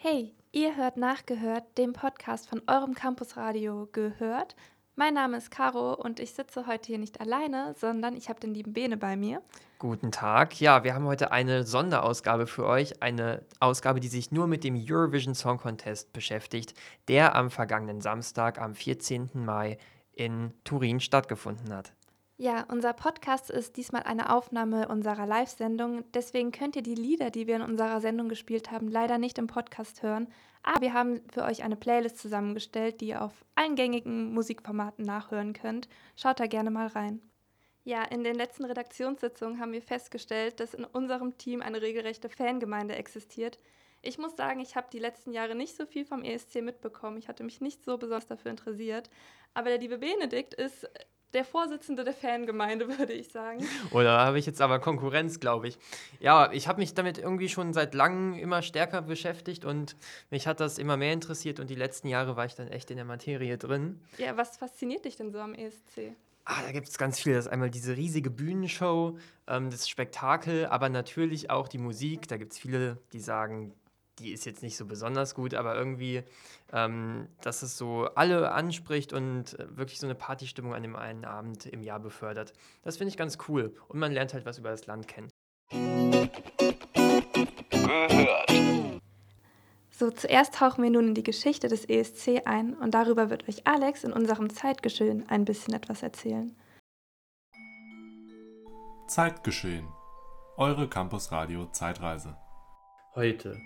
Hey, ihr hört nachgehört, dem Podcast von eurem Campusradio gehört. Mein Name ist Caro und ich sitze heute hier nicht alleine, sondern ich habe den lieben Bene bei mir. Guten Tag. Ja, wir haben heute eine Sonderausgabe für euch, eine Ausgabe, die sich nur mit dem Eurovision Song Contest beschäftigt, der am vergangenen Samstag, am 14. Mai in Turin stattgefunden hat. Ja, unser Podcast ist diesmal eine Aufnahme unserer Live-Sendung. Deswegen könnt ihr die Lieder, die wir in unserer Sendung gespielt haben, leider nicht im Podcast hören. Aber wir haben für euch eine Playlist zusammengestellt, die ihr auf allen gängigen Musikformaten nachhören könnt. Schaut da gerne mal rein. Ja, in den letzten Redaktionssitzungen haben wir festgestellt, dass in unserem Team eine regelrechte Fangemeinde existiert. Ich muss sagen, ich habe die letzten Jahre nicht so viel vom ESC mitbekommen. Ich hatte mich nicht so besonders dafür interessiert. Aber der liebe Benedikt ist der Vorsitzende der Fangemeinde, würde ich sagen. Oder habe ich jetzt aber Konkurrenz, glaube ich. Ja, ich habe mich damit irgendwie schon seit langem immer stärker beschäftigt und mich hat das immer mehr interessiert und die letzten Jahre war ich dann echt in der Materie drin. Ja, was fasziniert dich denn so am ESC? Ah, da gibt es ganz viel. Das ist einmal diese riesige Bühnenshow, ähm, das Spektakel, aber natürlich auch die Musik. Da gibt es viele, die sagen, die ist jetzt nicht so besonders gut, aber irgendwie, ähm, dass es so alle anspricht und äh, wirklich so eine Partystimmung an dem einen Abend im Jahr befördert. Das finde ich ganz cool. Und man lernt halt was über das Land kennen. So, zuerst tauchen wir nun in die Geschichte des ESC ein und darüber wird euch Alex in unserem Zeitgeschehen ein bisschen etwas erzählen. Zeitgeschehen. Eure Campus Radio Zeitreise. Heute,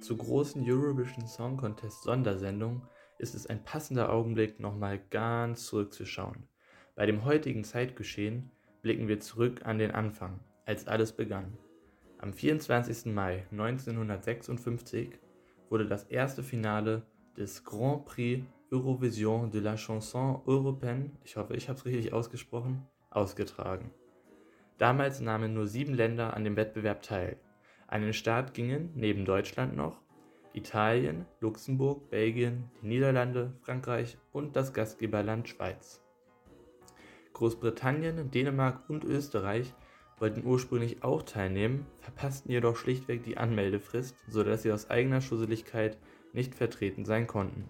zur großen Eurovision Song Contest Sondersendung ist es ein passender Augenblick, nochmal ganz zurückzuschauen. Bei dem heutigen Zeitgeschehen blicken wir zurück an den Anfang, als alles begann. Am 24. Mai 1956 wurde das erste Finale des Grand Prix Eurovision de la Chanson Européenne, ich hoffe, ich habe es richtig ausgesprochen, ausgetragen. Damals nahmen nur sieben Länder an dem Wettbewerb teil. An den Start gingen neben Deutschland noch Italien, Luxemburg, Belgien, die Niederlande, Frankreich und das Gastgeberland Schweiz. Großbritannien, Dänemark und Österreich wollten ursprünglich auch teilnehmen, verpassten jedoch schlichtweg die Anmeldefrist, sodass sie aus eigener Schusseligkeit nicht vertreten sein konnten.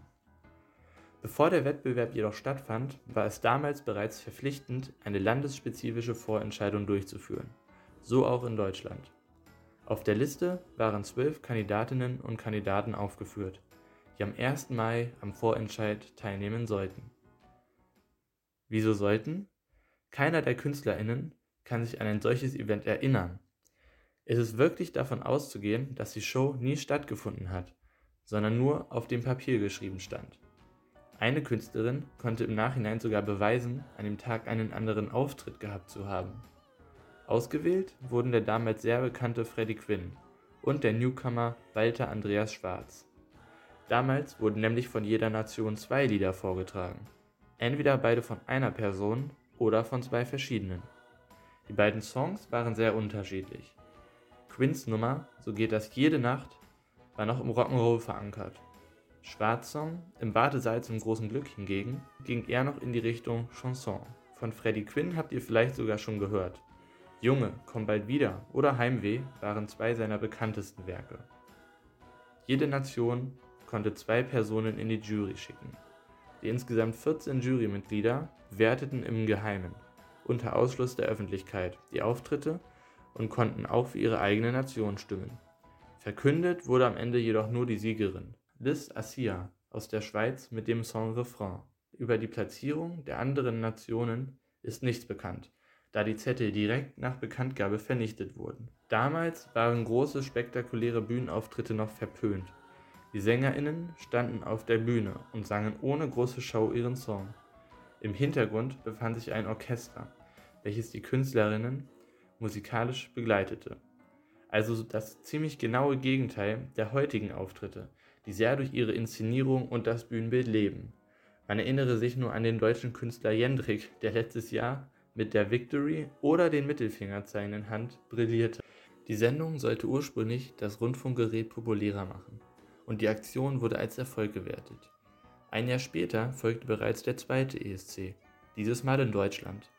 Bevor der Wettbewerb jedoch stattfand, war es damals bereits verpflichtend, eine landesspezifische Vorentscheidung durchzuführen, so auch in Deutschland. Auf der Liste waren zwölf Kandidatinnen und Kandidaten aufgeführt, die am 1. Mai am Vorentscheid teilnehmen sollten. Wieso sollten? Keiner der KünstlerInnen kann sich an ein solches Event erinnern. Es ist wirklich davon auszugehen, dass die Show nie stattgefunden hat, sondern nur auf dem Papier geschrieben stand. Eine Künstlerin konnte im Nachhinein sogar beweisen, an dem Tag einen anderen Auftritt gehabt zu haben. Ausgewählt wurden der damals sehr bekannte Freddie Quinn und der Newcomer Walter Andreas Schwarz. Damals wurden nämlich von jeder Nation zwei Lieder vorgetragen, entweder beide von einer Person oder von zwei verschiedenen. Die beiden Songs waren sehr unterschiedlich. Quinns Nummer, so geht das jede Nacht, war noch im Rock'n'Roll verankert. Schwarz Song, im Wartesaal zum großen Glück hingegen, ging eher noch in die Richtung Chanson. Von Freddie Quinn habt ihr vielleicht sogar schon gehört. Junge, komm bald wieder oder Heimweh waren zwei seiner bekanntesten Werke. Jede Nation konnte zwei Personen in die Jury schicken. Die insgesamt 14 Jurymitglieder werteten im Geheimen, unter Ausschluss der Öffentlichkeit, die Auftritte und konnten auch für ihre eigene Nation stimmen. Verkündet wurde am Ende jedoch nur die Siegerin, Liz Assia aus der Schweiz mit dem Song Refrain. Über die Platzierung der anderen Nationen ist nichts bekannt, da die Zettel direkt nach Bekanntgabe vernichtet wurden. Damals waren große spektakuläre Bühnenauftritte noch verpönt. Die SängerInnen standen auf der Bühne und sangen ohne große Show ihren Song. Im Hintergrund befand sich ein Orchester, welches die Künstlerinnen musikalisch begleitete. Also das ziemlich genaue Gegenteil der heutigen Auftritte, die sehr durch ihre Inszenierung und das Bühnenbild leben. Man erinnere sich nur an den deutschen Künstler Jendrik, der letztes Jahr mit der Victory oder den Mittelfingerzeichen in Hand brillierte. Die Sendung sollte ursprünglich das Rundfunkgerät populärer machen und die Aktion wurde als Erfolg gewertet. Ein Jahr später folgte bereits der zweite ESC, dieses Mal in Deutschland.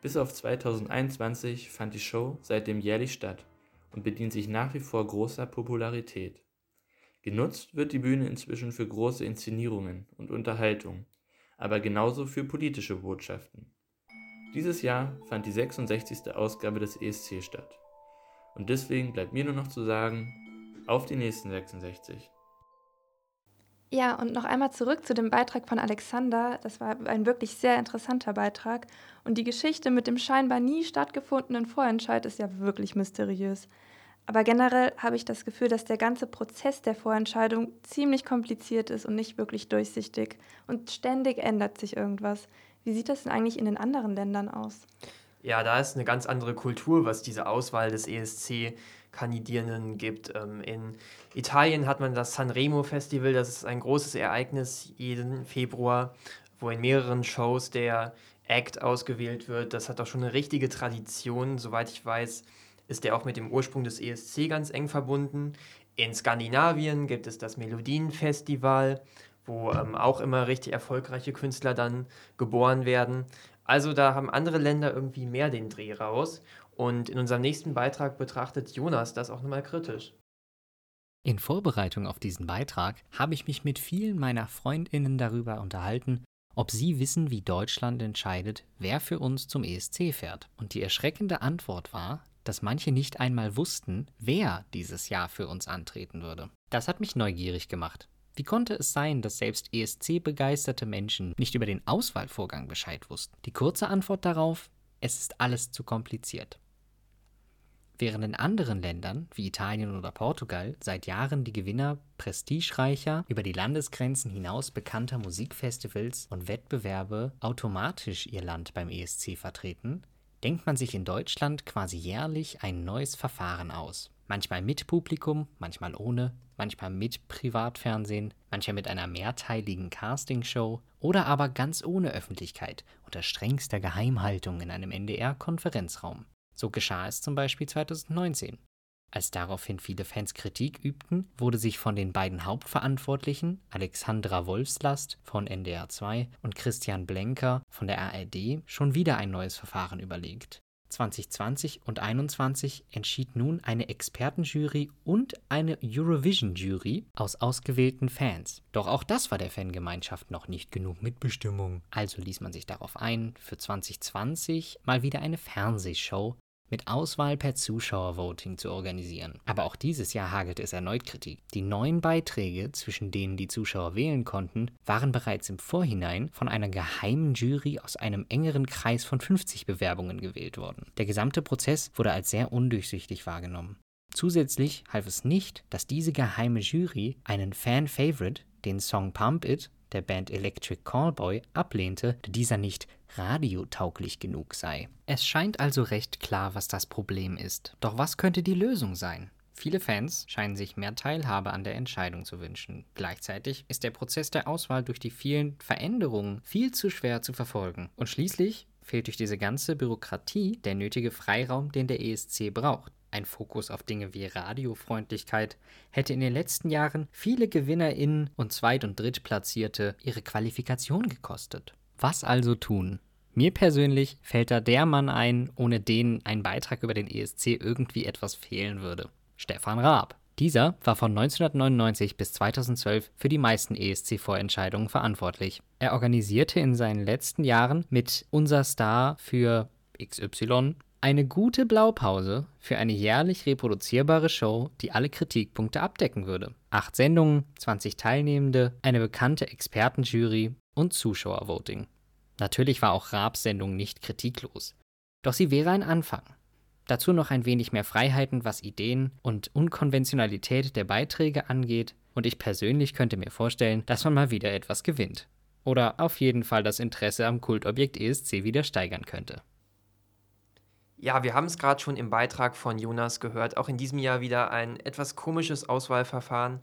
Bis auf 2021 fand die Show seitdem jährlich statt und bedient sich nach wie vor großer Popularität. Genutzt wird die Bühne inzwischen für große Inszenierungen und Unterhaltung, aber genauso für politische Botschaften. Dieses Jahr fand die 66. Ausgabe des ESC statt. Und deswegen bleibt mir nur noch zu sagen, auf die nächsten 66. Ja, und noch einmal zurück zu dem Beitrag von Alexander. Das war ein wirklich sehr interessanter Beitrag. Und die Geschichte mit dem scheinbar nie stattgefundenen Vorentscheid ist ja wirklich mysteriös. Aber generell habe ich das Gefühl, dass der ganze Prozess der Vorentscheidung ziemlich kompliziert ist und nicht wirklich durchsichtig. Und ständig ändert sich irgendwas. Wie sieht das denn eigentlich in den anderen Ländern aus? Ja, da ist eine ganz andere Kultur, was diese Auswahl des ESC-Kandidierenden gibt. Ähm, in Italien hat man das Sanremo Festival, das ist ein großes Ereignis jeden Februar, wo in mehreren Shows der Act ausgewählt wird. Das hat auch schon eine richtige Tradition, soweit ich weiß ist der auch mit dem Ursprung des ESC ganz eng verbunden. In Skandinavien gibt es das Melodienfestival, wo ähm, auch immer richtig erfolgreiche Künstler dann geboren werden. Also da haben andere Länder irgendwie mehr den Dreh raus. Und in unserem nächsten Beitrag betrachtet Jonas das auch nochmal kritisch. In Vorbereitung auf diesen Beitrag habe ich mich mit vielen meiner Freundinnen darüber unterhalten, ob sie wissen, wie Deutschland entscheidet, wer für uns zum ESC fährt. Und die erschreckende Antwort war, dass manche nicht einmal wussten, wer dieses Jahr für uns antreten würde. Das hat mich neugierig gemacht. Wie konnte es sein, dass selbst ESC-begeisterte Menschen nicht über den Auswahlvorgang Bescheid wussten? Die kurze Antwort darauf, es ist alles zu kompliziert. Während in anderen Ländern, wie Italien oder Portugal, seit Jahren die Gewinner prestigereicher, über die Landesgrenzen hinaus bekannter Musikfestivals und Wettbewerbe automatisch ihr Land beim ESC vertreten, denkt man sich in Deutschland quasi jährlich ein neues Verfahren aus. Manchmal mit Publikum, manchmal ohne, manchmal mit Privatfernsehen, manchmal mit einer mehrteiligen Castingshow oder aber ganz ohne Öffentlichkeit, unter strengster Geheimhaltung in einem NDR-Konferenzraum. So geschah es zum Beispiel 2019. Als daraufhin viele Fans Kritik übten, wurde sich von den beiden Hauptverantwortlichen, Alexandra Wolfslast von NDR 2 und Christian Blenker von der ARD, schon wieder ein neues Verfahren überlegt. 2020 und 2021 entschied nun eine Expertenjury und eine Eurovision-Jury aus ausgewählten Fans. Doch auch das war der Fangemeinschaft noch nicht genug Mitbestimmung. Also ließ man sich darauf ein, für 2020 mal wieder eine Fernsehshow mit Auswahl per Zuschauervoting zu organisieren. Aber auch dieses Jahr hagelte es erneut Kritik. Die neun Beiträge, zwischen denen die Zuschauer wählen konnten, waren bereits im Vorhinein von einer geheimen Jury aus einem engeren Kreis von 50 Bewerbungen gewählt worden. Der gesamte Prozess wurde als sehr undurchsichtig wahrgenommen. Zusätzlich half es nicht, dass diese geheime Jury einen Fan-Favorite, den Song Pump It, der Band Electric Callboy, ablehnte, da dieser nicht radiotauglich genug sei. Es scheint also recht klar, was das Problem ist. Doch was könnte die Lösung sein? Viele Fans scheinen sich mehr Teilhabe an der Entscheidung zu wünschen. Gleichzeitig ist der Prozess der Auswahl durch die vielen Veränderungen viel zu schwer zu verfolgen. Und schließlich fehlt durch diese ganze Bürokratie der nötige Freiraum, den der ESC braucht. Ein Fokus auf Dinge wie Radiofreundlichkeit hätte in den letzten Jahren viele GewinnerInnen und Zweit- und Drittplatzierte ihre Qualifikation gekostet. Was also tun? Mir persönlich fällt da der Mann ein, ohne den ein Beitrag über den ESC irgendwie etwas fehlen würde. Stefan Raab. Dieser war von 1999 bis 2012 für die meisten ESC-Vorentscheidungen verantwortlich. Er organisierte in seinen letzten Jahren mit Unser Star für XY eine gute Blaupause für eine jährlich reproduzierbare Show, die alle Kritikpunkte abdecken würde. Acht Sendungen, 20 Teilnehmende, eine bekannte Expertenjury und Zuschauervoting. Natürlich war auch Raabs Sendung nicht kritiklos. Doch sie wäre ein Anfang. Dazu noch ein wenig mehr Freiheiten, was Ideen und Unkonventionalität der Beiträge angeht, und ich persönlich könnte mir vorstellen, dass man mal wieder etwas gewinnt. Oder auf jeden Fall das Interesse am Kultobjekt ESC wieder steigern könnte. Ja, wir haben es gerade schon im Beitrag von Jonas gehört. Auch in diesem Jahr wieder ein etwas komisches Auswahlverfahren.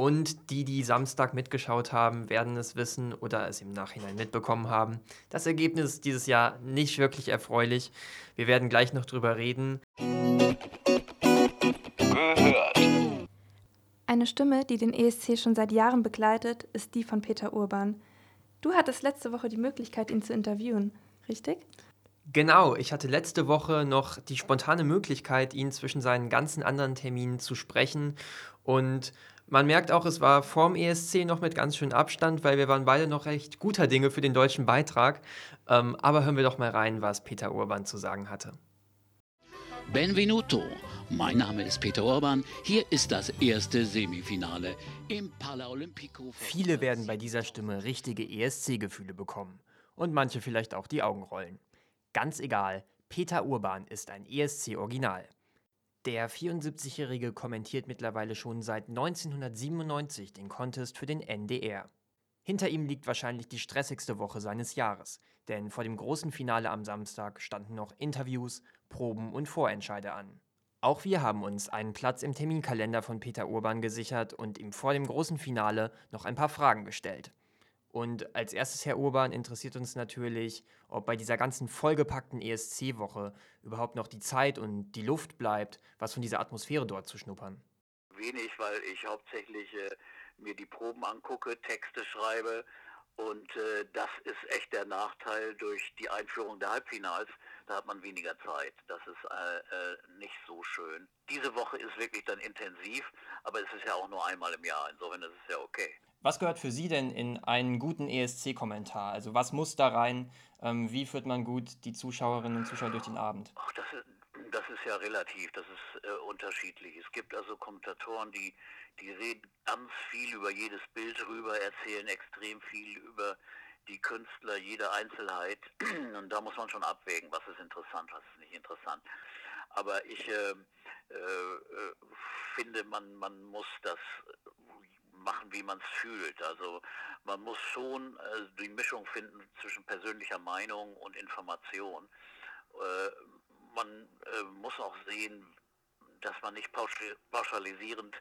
Und die, die Samstag mitgeschaut haben, werden es wissen oder es im Nachhinein mitbekommen haben. Das Ergebnis ist dieses Jahr nicht wirklich erfreulich. Wir werden gleich noch drüber reden. Eine Stimme, die den ESC schon seit Jahren begleitet, ist die von Peter Urban. Du hattest letzte Woche die Möglichkeit, ihn zu interviewen, richtig? Genau, ich hatte letzte Woche noch die spontane Möglichkeit, ihn zwischen seinen ganzen anderen Terminen zu sprechen und Man merkt auch, es war vorm ESC noch mit ganz schön Abstand, weil wir waren beide noch recht guter Dinge für den deutschen Beitrag. Ähm, aber hören wir doch mal rein, was Peter Urban zu sagen hatte. Benvenuto. Mein Name ist Peter Urban. Hier ist das erste Semifinale im Paraolympico. Viele werden bei dieser Stimme richtige ESC-Gefühle bekommen. Und manche vielleicht auch die Augen rollen. Ganz egal, Peter Urban ist ein ESC-Original. Der 74-Jährige kommentiert mittlerweile schon seit 1997 den Contest für den NDR. Hinter ihm liegt wahrscheinlich die stressigste Woche seines Jahres, denn vor dem großen Finale am Samstag standen noch Interviews, Proben und Vorentscheide an. Auch wir haben uns einen Platz im Terminkalender von Peter Urban gesichert und ihm vor dem großen Finale noch ein paar Fragen gestellt. Und als erstes, Herr Urban, interessiert uns natürlich, ob bei dieser ganzen vollgepackten ESC-Woche überhaupt noch die Zeit und die Luft bleibt, was von dieser Atmosphäre dort zu schnuppern. Wenig, weil ich hauptsächlich äh, mir die Proben angucke, Texte schreibe und äh, das ist echt der Nachteil durch die Einführung der Halbfinals. Da hat man weniger Zeit. Das ist äh, äh, nicht so schön. Diese Woche ist wirklich dann intensiv, aber es ist ja auch nur einmal im Jahr. Insofern ist es ja okay. Was gehört für Sie denn in einen guten ESC-Kommentar? Also was muss da rein? Ähm, wie führt man gut die Zuschauerinnen und Zuschauer durch den Abend? Ach, das ist, das ist ja relativ, das ist äh, unterschiedlich. Es gibt also Kommentatoren, die, die reden ganz viel über jedes Bild rüber, erzählen extrem viel über die Künstler, jede Einzelheit. Und da muss man schon abwägen, was ist interessant, was ist nicht interessant. Aber ich äh, äh, finde, man, man muss das machen, wie man es fühlt. Also man muss schon äh, die Mischung finden zwischen persönlicher Meinung und Information. Man äh, muss auch sehen, dass man nicht pauschalisierend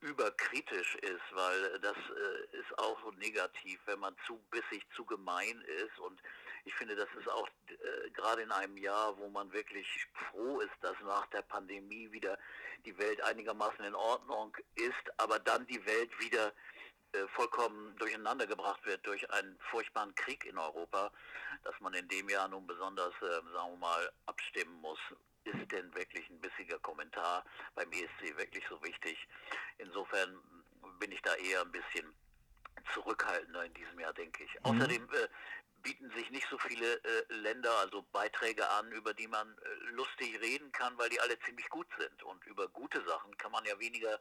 überkritisch ist, weil das äh, ist auch so negativ, wenn man zu bissig, zu gemein ist. Und ich finde, das ist auch äh, gerade in einem Jahr, wo man wirklich froh ist, dass nach der Pandemie wieder die Welt einigermaßen in Ordnung ist, aber dann die Welt wieder vollkommen durcheinander gebracht wird durch einen furchtbaren Krieg in Europa, dass man in dem Jahr nun besonders, äh, sagen wir mal, abstimmen muss. Ist denn wirklich ein bissiger Kommentar beim ESC wirklich so wichtig? Insofern bin ich da eher ein bisschen zurückhaltender in diesem Jahr, denke ich. Mhm. Außerdem äh, bieten sich nicht so viele äh, Länder, also Beiträge an, über die man äh, lustig reden kann, weil die alle ziemlich gut sind. Und über gute Sachen kann man ja weniger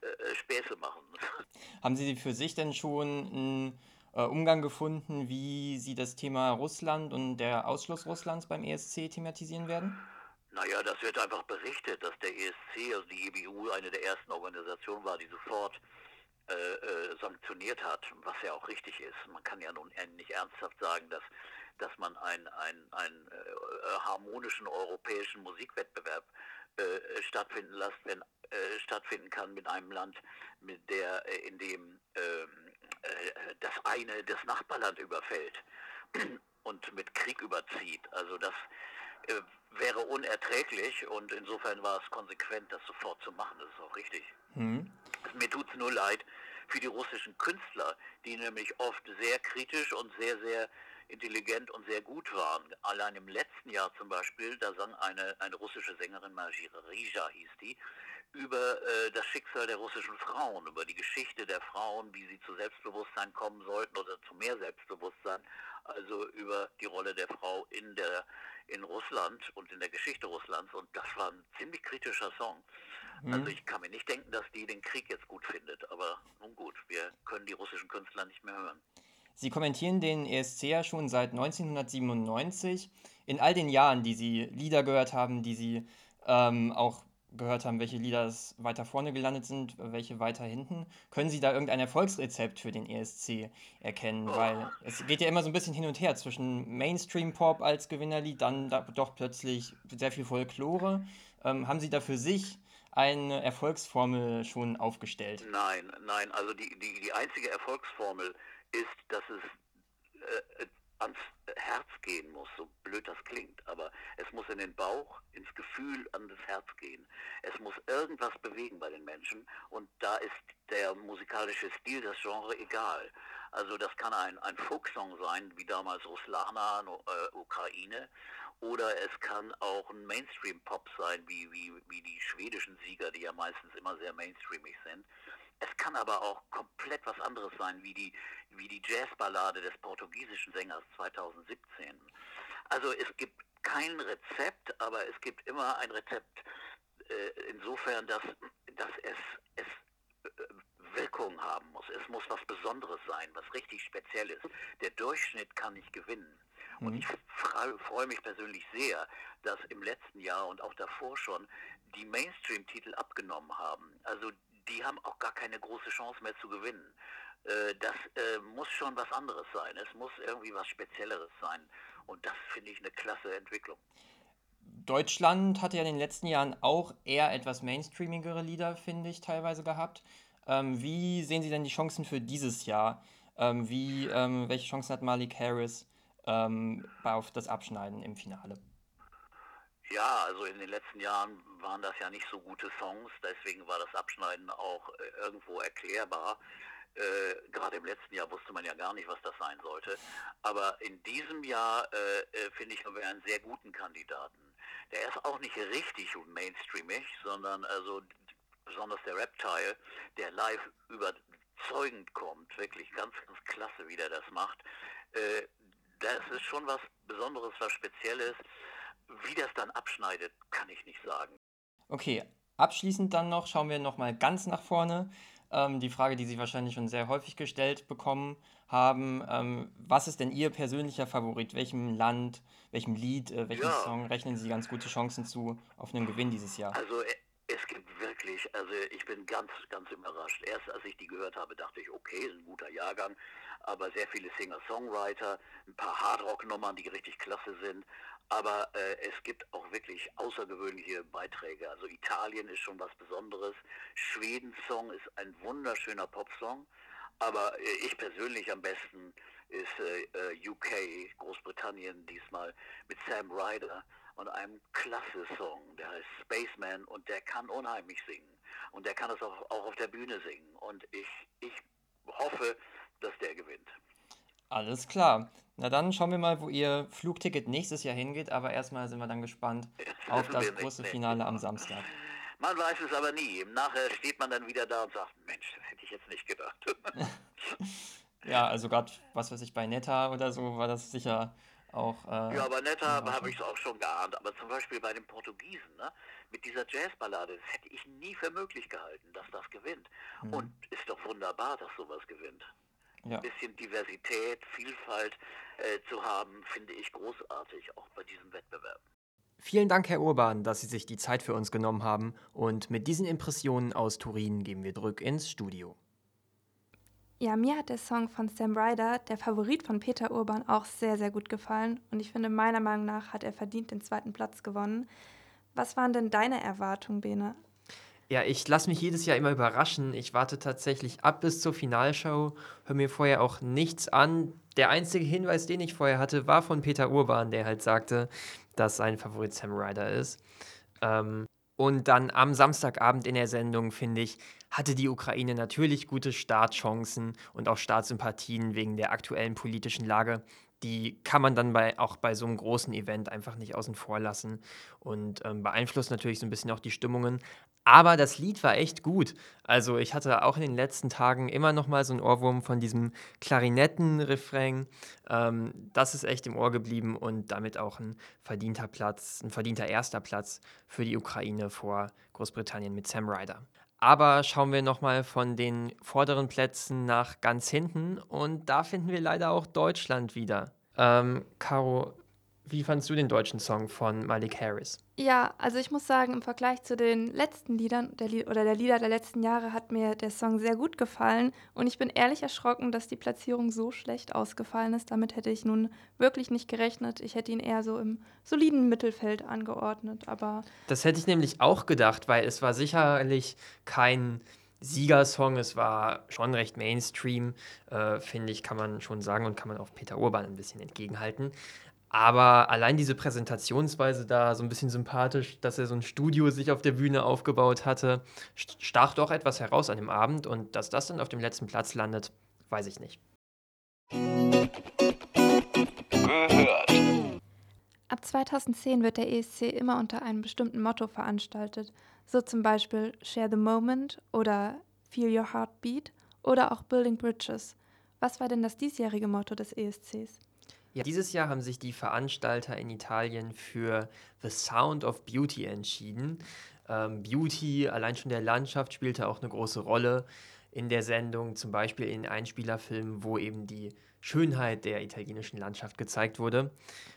äh, äh Späße machen. Haben Sie für sich denn schon einen äh, Umgang gefunden, wie Sie das Thema Russland und der Ausschluss Russlands beim ESC thematisieren werden? Naja, das wird einfach berichtet, dass der ESC, also die EBU, eine der ersten Organisationen war, die sofort äh, äh, sanktioniert hat, was ja auch richtig ist. Man kann ja nun nicht ernsthaft sagen, dass, dass man einen ein, äh, harmonischen europäischen Musikwettbewerb äh, stattfinden lässt, wenn äh, stattfinden kann mit einem Land, mit der äh, in dem ähm, das eine das Nachbarland überfällt und mit Krieg überzieht. Also das wäre unerträglich und insofern war es konsequent, das sofort zu machen. Das ist auch richtig. Mhm. Mir tut es nur leid für die russischen Künstler, die nämlich oft sehr kritisch und sehr, sehr intelligent und sehr gut waren. Allein im letzten Jahr zum Beispiel, da sang eine, eine russische Sängerin, Majira Rija hieß die, über äh, das Schicksal der russischen Frauen, über die Geschichte der Frauen, wie sie zu Selbstbewusstsein kommen sollten oder zu mehr Selbstbewusstsein, also über die Rolle der Frau in der in Russland und in der Geschichte Russlands und das war ein ziemlich kritischer Song. Mhm. Also ich kann mir nicht denken, dass die den Krieg jetzt gut findet, aber nun gut, wir können die russischen Künstler nicht mehr hören. Sie kommentieren den ESC ja schon seit 1997. In all den Jahren, die Sie Lieder gehört haben, die Sie ähm, auch gehört haben, welche Lieder weiter vorne gelandet sind, welche weiter hinten. Können Sie da irgendein Erfolgsrezept für den ESC erkennen? Weil es geht ja immer so ein bisschen hin und her zwischen Mainstream-Pop als Gewinnerlied, dann da doch plötzlich sehr viel Folklore. Ähm, haben Sie da für sich eine Erfolgsformel schon aufgestellt? Nein, nein. Also die, die, die einzige Erfolgsformel ist, dass es äh, ans Herz gehen muss, so blöd das klingt, aber es muss in den Bauch, ins Gefühl an das Herz gehen. Es muss irgendwas bewegen bei den Menschen und da ist der musikalische Stil, das Genre egal. Also das kann ein, ein Folksong sein, wie damals Ruslana, äh, Ukraine, oder es kann auch ein Mainstream-Pop sein, wie, wie, wie die schwedischen Sieger, die ja meistens immer sehr mainstreamig sind. Es kann aber auch komplett was anderes sein, wie die, wie die Jazzballade des portugiesischen Sängers 2017. Also es gibt kein Rezept, aber es gibt immer ein Rezept äh, insofern, dass, dass es, es äh, Wirkung haben muss. Es muss was Besonderes sein, was richtig Spezielles. Der Durchschnitt kann nicht gewinnen. Und mhm. ich freue mich persönlich sehr, dass im letzten Jahr und auch davor schon die Mainstream-Titel abgenommen haben. Also die haben auch gar keine große Chance mehr zu gewinnen. Äh, das äh, muss schon was anderes sein. Es muss irgendwie was Spezielleres sein. Und das finde ich eine klasse Entwicklung. Deutschland hatte ja in den letzten Jahren auch eher etwas mainstreamigere Lieder, finde ich, teilweise gehabt. Ähm, wie sehen Sie denn die Chancen für dieses Jahr? Ähm, wie, ähm, welche Chancen hat Malik Harris ähm, auf das Abschneiden im Finale? Ja, also in den letzten Jahren waren das ja nicht so gute Songs, deswegen war das Abschneiden auch äh, irgendwo erklärbar. Äh, Gerade im letzten Jahr wusste man ja gar nicht, was das sein sollte. Aber in diesem Jahr, äh, äh finde ich, haben wir einen sehr guten Kandidaten. Der ist auch nicht richtig mainstreamig, sondern also besonders der Reptile, der live überzeugend kommt, wirklich ganz, ganz klasse, wie der das macht. Äh, das ist schon was Besonderes, was Spezielles. Wie das dann abschneidet, kann ich nicht sagen. Okay, abschließend dann noch, schauen wir nochmal ganz nach vorne. Ähm, die Frage, die Sie wahrscheinlich schon sehr häufig gestellt bekommen haben. Ähm, was ist denn Ihr persönlicher Favorit? Welchem Land, welchem Lied, äh, welchem ja. Song rechnen Sie ganz gute Chancen zu auf einen Gewinn dieses Jahr? Also äh, wirklich, also ich bin ganz, ganz überrascht. Erst als ich die gehört habe, dachte ich, okay, ist ein guter Jahrgang, aber sehr viele Singer-Songwriter, ein paar Hardrock-Nummern, die richtig klasse sind. Aber äh, es gibt auch wirklich außergewöhnliche Beiträge. Also Italien ist schon was Besonderes. Schwedens Song ist ein wunderschöner Popsong. Aber äh, ich persönlich am besten ist äh, äh UK, Großbritannien diesmal mit Sam Ryder und einem klasse Song, der heißt Spaceman und der kann unheimlich singen. Und der kann es auch, auch auf der Bühne singen. Und ich, ich hoffe, dass der gewinnt. Alles klar. Na dann schauen wir mal, wo Ihr Flugticket nächstes Jahr hingeht. Aber erstmal sind wir dann gespannt auf das große Finale am Samstag. Man weiß es aber nie. Nachher steht man dann wieder da und sagt, Mensch, das hätte ich jetzt nicht gedacht. ja, also gerade, was weiß ich, bei Netta oder so war das sicher auch. Äh, ja, aber netter habe ich es auch schon geahnt. Aber zum Beispiel bei den Portugiesen, ne, mit dieser Jazzballade, das hätte ich nie für möglich gehalten, dass das gewinnt. Mhm. Und ist doch wunderbar, dass sowas gewinnt. Ja. Ein bisschen Diversität, Vielfalt äh, zu haben, finde ich großartig, auch bei diesem Wettbewerb. Vielen Dank, Herr Urban, dass Sie sich die Zeit für uns genommen haben. Und mit diesen Impressionen aus Turin gehen wir zurück ins Studio. Ja, mir hat der Song von Sam Ryder, der Favorit von Peter Urban, auch sehr, sehr gut gefallen. Und ich finde, meiner Meinung nach hat er verdient den zweiten Platz gewonnen. Was waren denn deine Erwartungen, Bene? Ja, ich lasse mich jedes Jahr immer überraschen. Ich warte tatsächlich ab bis zur Finalshow, höre mir vorher auch nichts an. Der einzige Hinweis, den ich vorher hatte, war von Peter Urban, der halt sagte, dass sein Favorit Sam Ryder ist. Ähm, und dann am Samstagabend in der Sendung, finde ich, hatte die Ukraine natürlich gute Startchancen und auch Startsympathien wegen der aktuellen politischen Lage. Die kann man dann bei, auch bei so einem großen Event einfach nicht außen vor lassen und ähm, beeinflusst natürlich so ein bisschen auch die Stimmungen. Aber das Lied war echt gut. Also ich hatte auch in den letzten Tagen immer noch mal so einen Ohrwurm von diesem Klarinettenrefrain. Ähm, das ist echt im Ohr geblieben und damit auch ein verdienter Platz, ein verdienter erster Platz für die Ukraine vor Großbritannien mit Sam Ryder. Aber schauen wir noch mal von den vorderen Plätzen nach ganz hinten und da finden wir leider auch Deutschland wieder. Ähm, Caro, wie fandest du den deutschen Song von Malik Harris? Ja, also ich muss sagen, im Vergleich zu den letzten Liedern der Lied oder der Lieder der letzten Jahre hat mir der Song sehr gut gefallen und ich bin ehrlich erschrocken, dass die Platzierung so schlecht ausgefallen ist. Damit hätte ich nun wirklich nicht gerechnet. Ich hätte ihn eher so im soliden Mittelfeld angeordnet, aber Das hätte ich nämlich auch gedacht, weil es war sicherlich kein Siegersong, es war schon recht Mainstream, äh, finde ich, kann man schon sagen und kann man auch Peter Urban ein bisschen entgegenhalten. Aber allein diese Präsentationsweise da, so ein bisschen sympathisch, dass er so ein Studio sich auf der Bühne aufgebaut hatte, stach doch etwas heraus an dem Abend. Und dass das dann auf dem letzten Platz landet, weiß ich nicht. Ab 2010 wird der ESC immer unter einem bestimmten Motto veranstaltet, so zum Beispiel Share the Moment oder Feel Your Heartbeat oder auch Building Bridges. Was war denn das diesjährige Motto des ESCs? Ja, dieses Jahr haben sich die Veranstalter in Italien für The Sound of Beauty entschieden. Ähm, Beauty, allein schon der Landschaft, spielte auch eine große Rolle in der Sendung, zum Beispiel in Einspielerfilmen, wo eben die Schönheit der italienischen Landschaft gezeigt wurde.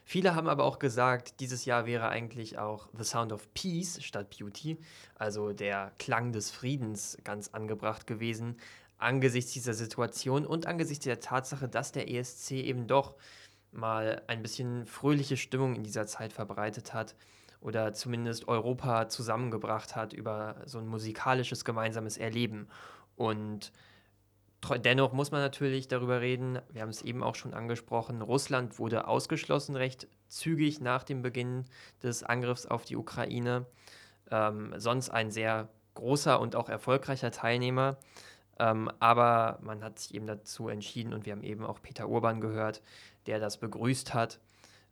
Viele haben aber auch gesagt, dieses Jahr wäre eigentlich auch The Sound of Peace statt Beauty, also der Klang des Friedens, ganz angebracht gewesen, angesichts dieser Situation und angesichts der Tatsache, dass der ESC eben doch mal ein bisschen fröhliche Stimmung in dieser Zeit verbreitet hat oder zumindest Europa zusammengebracht hat über so ein musikalisches gemeinsames Erleben. Und dennoch muss man natürlich darüber reden, wir haben es eben auch schon angesprochen, Russland wurde ausgeschlossen recht zügig nach dem Beginn des Angriffs auf die Ukraine. Ähm, sonst ein sehr großer und auch erfolgreicher Teilnehmer. Ähm, aber man hat sich eben dazu entschieden und wir haben eben auch Peter Urban gehört, der das begrüßt hat,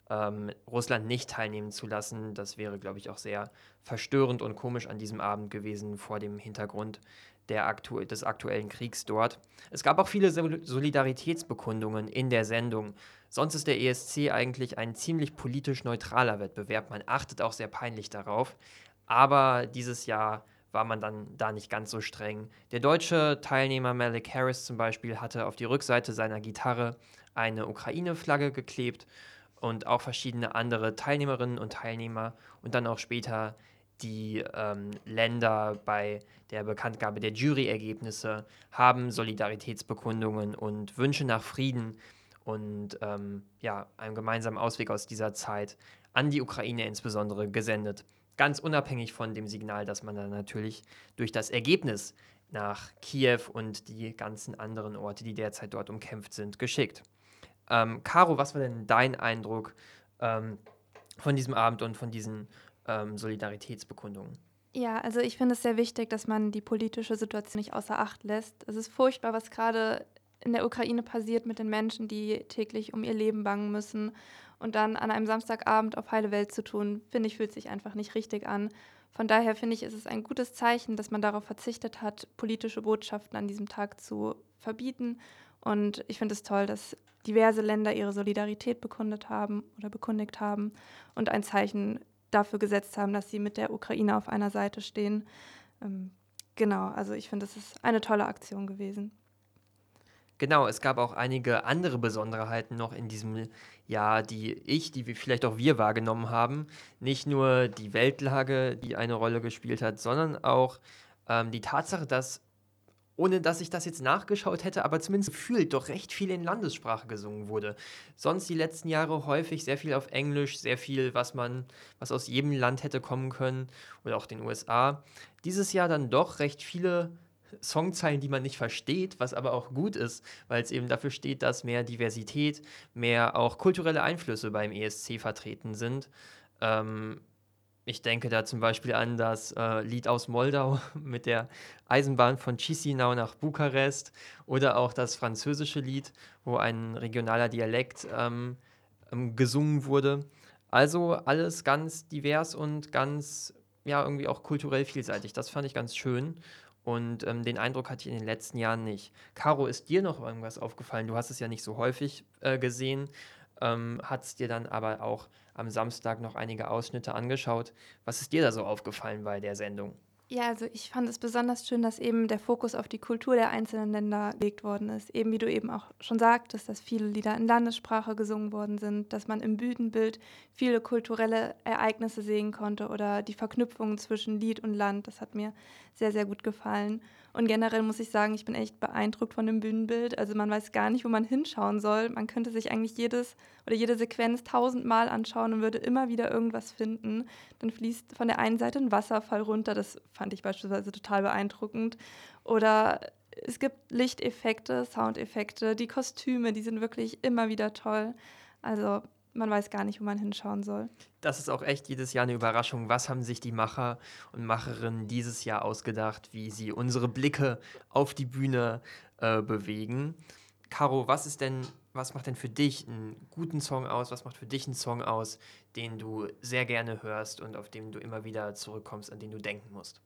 ähm, Russland nicht teilnehmen zu lassen. Das wäre, glaube ich, auch sehr verstörend und komisch an diesem Abend gewesen vor dem Hintergrund der aktu des aktuellen Kriegs dort. Es gab auch viele Solidaritätsbekundungen in der Sendung. Sonst ist der ESC eigentlich ein ziemlich politisch neutraler Wettbewerb. Man achtet auch sehr peinlich darauf. Aber dieses Jahr war man dann da nicht ganz so streng. Der deutsche Teilnehmer Malik Harris zum Beispiel hatte auf die Rückseite seiner Gitarre eine Ukraine-Flagge geklebt und auch verschiedene andere Teilnehmerinnen und Teilnehmer und dann auch später die ähm, Länder bei der Bekanntgabe der Juryergebnisse haben Solidaritätsbekundungen und Wünsche nach Frieden und ähm, ja, einem gemeinsamen Ausweg aus dieser Zeit an die Ukraine insbesondere gesendet. Ganz unabhängig von dem Signal, dass man dann natürlich durch das Ergebnis nach Kiew und die ganzen anderen Orte, die derzeit dort umkämpft sind, geschickt. Ähm, Caro, was war denn dein Eindruck ähm, von diesem Abend und von diesen ähm, Solidaritätsbekundungen? Ja, also ich finde es sehr wichtig, dass man die politische Situation nicht außer Acht lässt. Es ist furchtbar, was gerade in der Ukraine passiert mit den Menschen, die täglich um ihr Leben bangen müssen. Und dann an einem Samstagabend auf heile Welt zu tun, finde ich, fühlt sich einfach nicht richtig an. Von daher finde ich, ist es ein gutes Zeichen, dass man darauf verzichtet hat, politische Botschaften an diesem Tag zu verbieten. Und ich finde es toll, dass diverse Länder ihre Solidarität bekundet haben oder bekundigt haben und ein Zeichen dafür gesetzt haben, dass sie mit der Ukraine auf einer Seite stehen. Ähm, genau, also ich finde, es ist eine tolle Aktion gewesen. Genau, es gab auch einige andere Besonderheiten noch in diesem Jahr, die ich, die wir vielleicht auch wir wahrgenommen haben. Nicht nur die Weltlage, die eine Rolle gespielt hat, sondern auch ähm, die Tatsache, dass ohne dass ich das jetzt nachgeschaut hätte, aber zumindest gefühlt doch recht viel in Landessprache gesungen wurde. Sonst die letzten Jahre häufig sehr viel auf Englisch, sehr viel, was man, was aus jedem Land hätte kommen können oder auch den USA. Dieses Jahr dann doch recht viele Songzeilen, die man nicht versteht, was aber auch gut ist, weil es eben dafür steht, dass mehr Diversität, mehr auch kulturelle Einflüsse beim ESC vertreten sind. Ähm, ich denke da zum Beispiel an das äh, Lied aus Moldau mit der Eisenbahn von Chisinau nach Bukarest oder auch das französische Lied, wo ein regionaler Dialekt ähm, ähm, gesungen wurde. Also alles ganz divers und ganz, ja, irgendwie auch kulturell vielseitig. Das fand ich ganz schön. Und ähm, den Eindruck hatte ich in den letzten Jahren nicht. Caro, ist dir noch irgendwas aufgefallen? Du hast es ja nicht so häufig äh, gesehen ähm, es dir dann aber auch am Samstag noch einige Ausschnitte angeschaut. Was ist dir da so aufgefallen bei der Sendung? Ja, also ich fand es besonders schön, dass eben der Fokus auf die Kultur der einzelnen Länder gelegt worden ist. Eben wie du eben auch schon sagtest, dass viele Lieder in Landessprache gesungen worden sind, dass man im Bühnenbild viele kulturelle Ereignisse sehen konnte oder die Verknüpfungen zwischen Lied und Land. Das hat mir sehr, sehr gut gefallen. Und generell muss ich sagen, ich bin echt beeindruckt von dem Bühnenbild. Also man weiß gar nicht, wo man hinschauen soll. Man könnte sich eigentlich jedes oder jede Sequenz tausendmal anschauen und würde immer wieder irgendwas finden. Dann fließt von der einen Seite ein Wasserfall runter. Das fand ich beispielsweise total beeindruckend. Oder es gibt Lichteffekte, Soundeffekte, die Kostüme, die sind wirklich immer wieder toll. Also man weiß gar nicht, wo man hinschauen soll. Das ist auch echt jedes Jahr eine Überraschung. Was haben sich die Macher und Macherinnen dieses Jahr ausgedacht, wie sie unsere Blicke auf die Bühne äh, bewegen? Caro, was ist denn, was macht denn für dich einen guten Song aus? Was macht für dich einen Song aus, den du sehr gerne hörst und auf den du immer wieder zurückkommst, an den du denken musst?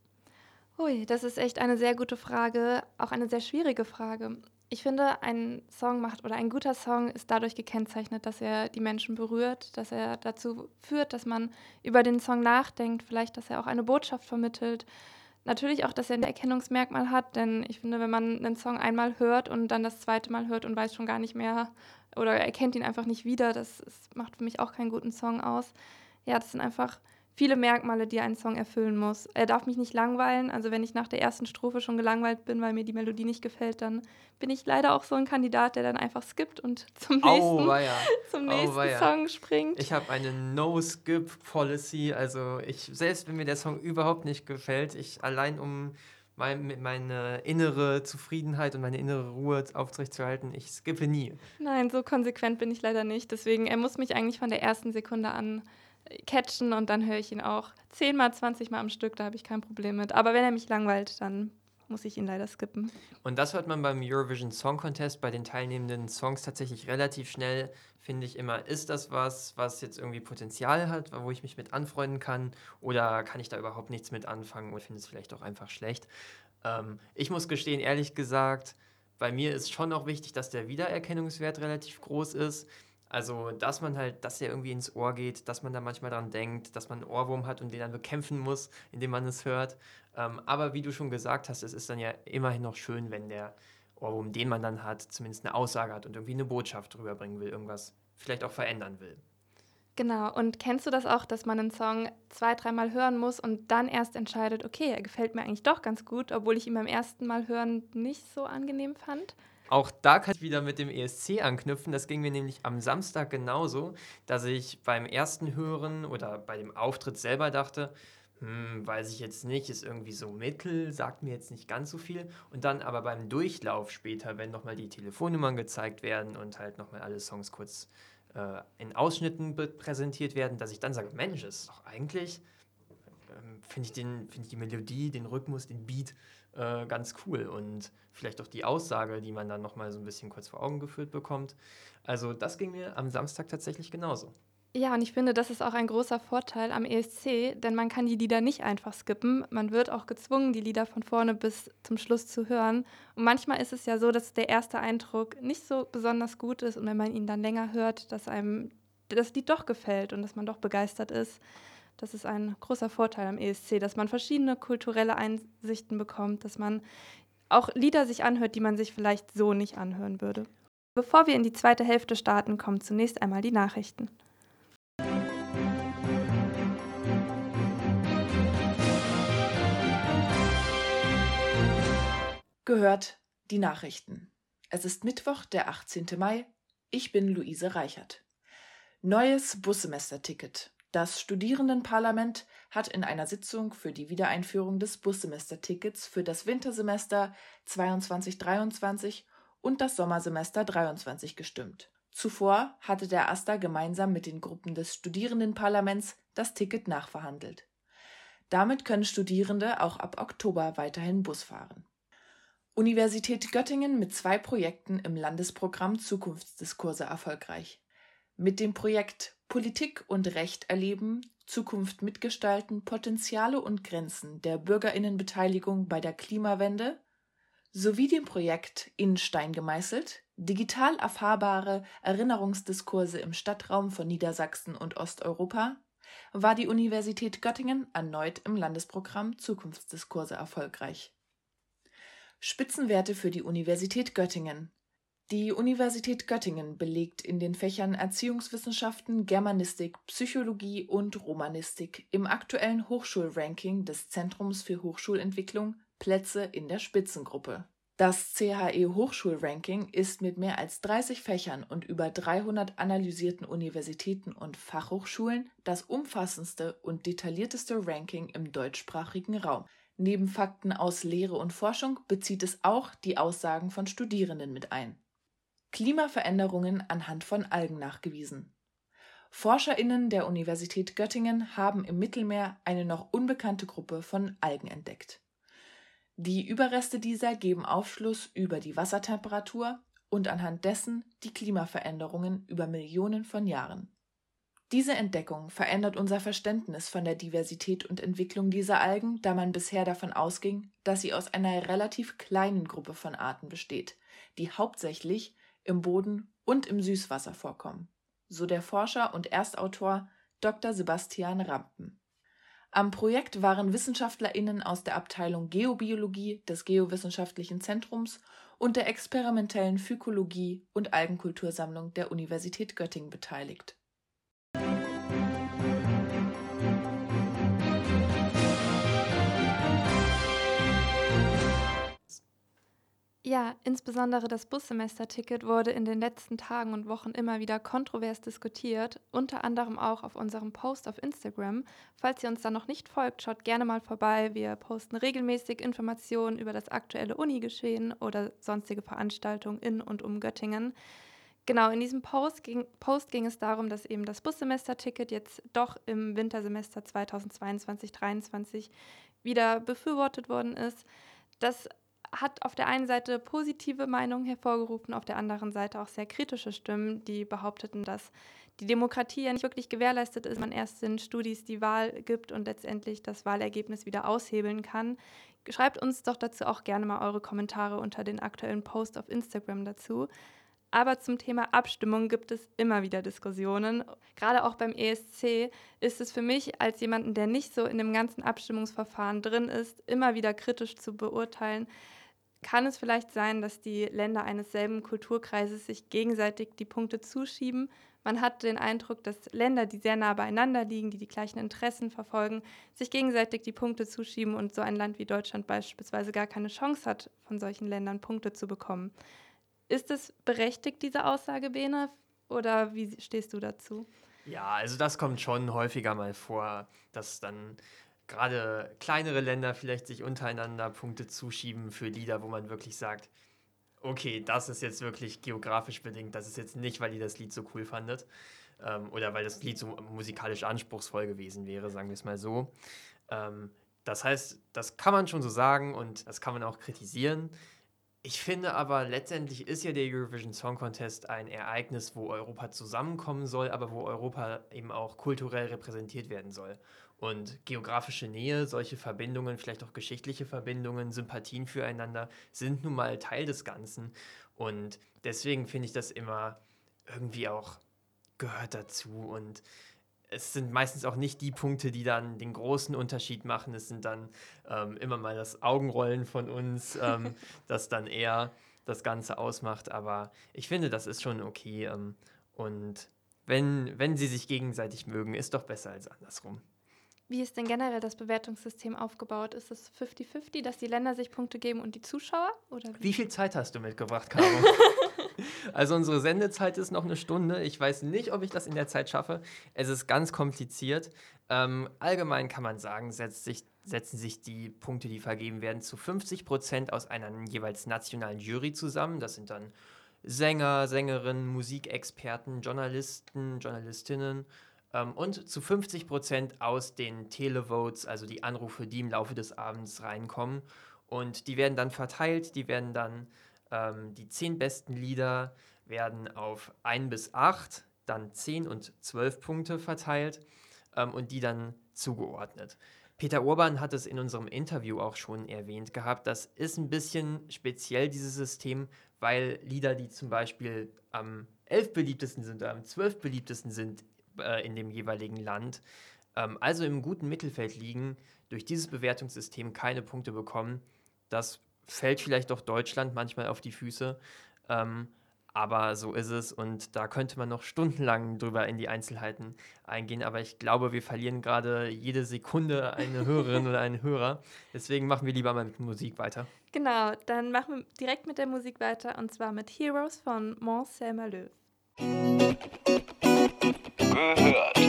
Ui, das ist echt eine sehr gute Frage, auch eine sehr schwierige Frage. Ich finde, ein Song macht oder ein guter Song ist dadurch gekennzeichnet, dass er die Menschen berührt, dass er dazu führt, dass man über den Song nachdenkt, vielleicht, dass er auch eine Botschaft vermittelt. Natürlich auch, dass er ein Erkennungsmerkmal hat, denn ich finde, wenn man einen Song einmal hört und dann das zweite Mal hört und weiß schon gar nicht mehr oder erkennt ihn einfach nicht wieder, das, das macht für mich auch keinen guten Song aus. Ja, das sind einfach viele Merkmale, die ein Song erfüllen muss. Er darf mich nicht langweilen. Also wenn ich nach der ersten Strophe schon gelangweilt bin, weil mir die Melodie nicht gefällt, dann bin ich leider auch so ein Kandidat, der dann einfach skippt und zum nächsten, Auweia. zum nächsten Auweia. Song springt. Ich habe eine No-Skip-Policy. Also ich, selbst wenn mir der Song überhaupt nicht gefällt, ich allein um mein, meine innere Zufriedenheit und meine innere Ruhe aufrechtzuerhalten, ich skippe nie. Nein, so konsequent bin ich leider nicht. Deswegen, er muss mich eigentlich von der ersten Sekunde an catchen und dann höre ich ihn auch zehnmal, zwanzigmal am Stück, da habe ich kein Problem mit. Aber wenn er mich langweilt, dann muss ich ihn leider skippen. Und das hört man beim Eurovision Song Contest bei den teilnehmenden Songs tatsächlich relativ schnell, finde ich immer. Ist das was, was jetzt irgendwie Potenzial hat, wo ich mich mit anfreunden kann? Oder kann ich da überhaupt nichts mit anfangen oder finde es vielleicht auch einfach schlecht? Ähm, ich muss gestehen, ehrlich gesagt, bei mir ist schon auch wichtig, dass der Wiedererkennungswert relativ groß ist. Also, dass man halt, dass er irgendwie ins Ohr geht, dass man da manchmal dran denkt, dass man einen Ohrwurm hat und den dann bekämpfen muss, indem man es hört. Ähm, aber wie du schon gesagt hast, es ist dann ja immerhin noch schön, wenn der Ohrwurm, den man dann hat, zumindest eine Aussage hat und irgendwie eine Botschaft rüberbringen will, irgendwas vielleicht auch verändern will. Genau, und kennst du das auch, dass man einen Song zwei, dreimal hören muss und dann erst entscheidet, okay, er gefällt mir eigentlich doch ganz gut, obwohl ich ihn beim ersten Mal hören nicht so angenehm fand? Auch da kann ich wieder mit dem ESC anknüpfen. Das ging mir nämlich am Samstag genauso, dass ich beim ersten Hören oder bei dem Auftritt selber dachte, hm, weiß ich jetzt nicht, ist irgendwie so mittel, sagt mir jetzt nicht ganz so viel. Und dann aber beim Durchlauf später, wenn nochmal die Telefonnummern gezeigt werden und halt nochmal alle Songs kurz äh, in Ausschnitten präsentiert werden, dass ich dann sage, Mensch, ist doch eigentlich, ähm, finde ich, find ich die Melodie, den Rhythmus, den Beat äh, ganz cool und vielleicht auch die Aussage, die man dann nochmal so ein bisschen kurz vor Augen geführt bekommt. Also das ging mir am Samstag tatsächlich genauso. Ja, und ich finde, das ist auch ein großer Vorteil am ESC, denn man kann die Lieder nicht einfach skippen. Man wird auch gezwungen, die Lieder von vorne bis zum Schluss zu hören. Und manchmal ist es ja so, dass der erste Eindruck nicht so besonders gut ist und wenn man ihn dann länger hört, dass einem das Lied doch gefällt und dass man doch begeistert ist. Das ist ein großer Vorteil am ESC, dass man verschiedene kulturelle Einsichten bekommt, dass man auch Lieder sich anhört, die man sich vielleicht so nicht anhören würde. Bevor wir in die zweite Hälfte starten, kommen zunächst einmal die Nachrichten. Gehört die Nachrichten. Es ist Mittwoch, der 18. Mai. Ich bin Luise Reichert. Neues Bussemesterticket. Das Studierendenparlament hat in einer Sitzung für die Wiedereinführung des Bussemestertickets für das Wintersemester 22-23 und das Sommersemester 23 gestimmt. Zuvor hatte der AStA gemeinsam mit den Gruppen des Studierendenparlaments das Ticket nachverhandelt. Damit können Studierende auch ab Oktober weiterhin Bus fahren. Universität Göttingen mit zwei Projekten im Landesprogramm Zukunftsdiskurse erfolgreich. Mit dem Projekt Politik und Recht erleben, Zukunft mitgestalten, Potenziale und Grenzen der Bürgerinnenbeteiligung bei der Klimawende sowie dem Projekt In Stein gemeißelt, digital erfahrbare Erinnerungsdiskurse im Stadtraum von Niedersachsen und Osteuropa, war die Universität Göttingen erneut im Landesprogramm Zukunftsdiskurse erfolgreich. Spitzenwerte für die Universität Göttingen die Universität Göttingen belegt in den Fächern Erziehungswissenschaften, Germanistik, Psychologie und Romanistik im aktuellen Hochschulranking des Zentrums für Hochschulentwicklung Plätze in der Spitzengruppe. Das CHE Hochschulranking ist mit mehr als 30 Fächern und über 300 analysierten Universitäten und Fachhochschulen das umfassendste und detaillierteste Ranking im deutschsprachigen Raum. Neben Fakten aus Lehre und Forschung bezieht es auch die Aussagen von Studierenden mit ein. Klimaveränderungen anhand von Algen nachgewiesen. ForscherInnen der Universität Göttingen haben im Mittelmeer eine noch unbekannte Gruppe von Algen entdeckt. Die Überreste dieser geben Aufschluss über die Wassertemperatur und anhand dessen die Klimaveränderungen über Millionen von Jahren. Diese Entdeckung verändert unser Verständnis von der Diversität und Entwicklung dieser Algen, da man bisher davon ausging, dass sie aus einer relativ kleinen Gruppe von Arten besteht, die hauptsächlich im Boden und im Süßwasser vorkommen, so der Forscher und Erstautor Dr. Sebastian Rampen. Am Projekt waren WissenschaftlerInnen aus der Abteilung Geobiologie des Geowissenschaftlichen Zentrums und der experimentellen Phycologie und Algenkultursammlung der Universität Göttingen beteiligt Ja, insbesondere das Bussemesterticket wurde in den letzten Tagen und Wochen immer wieder kontrovers diskutiert, unter anderem auch auf unserem Post auf Instagram. Falls ihr uns da noch nicht folgt, schaut gerne mal vorbei. Wir posten regelmäßig Informationen über das aktuelle Unigeschehen oder sonstige Veranstaltungen in und um Göttingen. Genau, in diesem Post ging, Post ging es darum, dass eben das Bussemesterticket jetzt doch im Wintersemester 2022-2023 wieder befürwortet worden ist. Das hat auf der einen Seite positive Meinungen hervorgerufen, auf der anderen Seite auch sehr kritische Stimmen, die behaupteten, dass die Demokratie ja nicht wirklich gewährleistet ist, man erst in Studis die Wahl gibt und letztendlich das Wahlergebnis wieder aushebeln kann. Schreibt uns doch dazu auch gerne mal eure Kommentare unter den aktuellen Post auf Instagram dazu. Aber zum Thema Abstimmung gibt es immer wieder Diskussionen. Gerade auch beim ESC ist es für mich als jemanden, der nicht so in dem ganzen Abstimmungsverfahren drin ist, immer wieder kritisch zu beurteilen. Kann es vielleicht sein, dass die Länder eines selben Kulturkreises sich gegenseitig die Punkte zuschieben? Man hat den Eindruck, dass Länder, die sehr nah beieinander liegen, die die gleichen Interessen verfolgen, sich gegenseitig die Punkte zuschieben und so ein Land wie Deutschland beispielsweise gar keine Chance hat, von solchen Ländern Punkte zu bekommen. Ist es berechtigt, diese Aussage, Bene? Oder wie stehst du dazu? Ja, also das kommt schon häufiger mal vor, dass dann gerade kleinere Länder vielleicht sich untereinander Punkte zuschieben für Lieder, wo man wirklich sagt, okay, das ist jetzt wirklich geografisch bedingt, das ist jetzt nicht, weil ihr das Lied so cool fandet ähm, oder weil das Lied so musikalisch anspruchsvoll gewesen wäre, sagen wir es mal so. Ähm, das heißt, das kann man schon so sagen und das kann man auch kritisieren. Ich finde aber, letztendlich ist ja der Eurovision Song Contest ein Ereignis, wo Europa zusammenkommen soll, aber wo Europa eben auch kulturell repräsentiert werden soll. Und geografische Nähe, solche Verbindungen, vielleicht auch geschichtliche Verbindungen, Sympathien füreinander sind nun mal Teil des Ganzen. Und deswegen finde ich das immer irgendwie auch gehört dazu. Und es sind meistens auch nicht die Punkte, die dann den großen Unterschied machen. Es sind dann ähm, immer mal das Augenrollen von uns, ähm, das dann eher das Ganze ausmacht. Aber ich finde, das ist schon okay. Ähm, und wenn, wenn sie sich gegenseitig mögen, ist doch besser als andersrum. Wie ist denn generell das Bewertungssystem aufgebaut? Ist es 50-50, dass die Länder sich Punkte geben und die Zuschauer? Oder wie? wie viel Zeit hast du mitgebracht, Caro? also unsere Sendezeit ist noch eine Stunde. Ich weiß nicht, ob ich das in der Zeit schaffe. Es ist ganz kompliziert. Ähm, allgemein kann man sagen, setzt sich, setzen sich die Punkte, die vergeben werden, zu 50 Prozent aus einer jeweils nationalen Jury zusammen. Das sind dann Sänger, Sängerinnen, Musikexperten, Journalisten, Journalistinnen ähm, und zu 50 Prozent aus den Televotes, also die Anrufe, die im Laufe des Abends reinkommen. Und die werden dann verteilt, die werden dann, ähm, die zehn besten Lieder werden auf 1 bis 8, dann 10 und 12 Punkte verteilt ähm, und die dann zugeordnet. Peter Urban hat es in unserem Interview auch schon erwähnt gehabt. Das ist ein bisschen speziell, dieses System, weil Lieder, die zum Beispiel am 11 beliebtesten sind oder am 12 beliebtesten sind äh, in dem jeweiligen Land, ähm, also im guten Mittelfeld liegen, durch dieses Bewertungssystem keine Punkte bekommen. Das fällt vielleicht doch Deutschland manchmal auf die Füße. Ähm, aber so ist es und da könnte man noch stundenlang drüber in die Einzelheiten eingehen. Aber ich glaube, wir verlieren gerade jede Sekunde eine Hörerin oder einen Hörer. Deswegen machen wir lieber mal mit Musik weiter. Genau, dann machen wir direkt mit der Musik weiter und zwar mit Heroes von Mont Saint-Maleu gehört.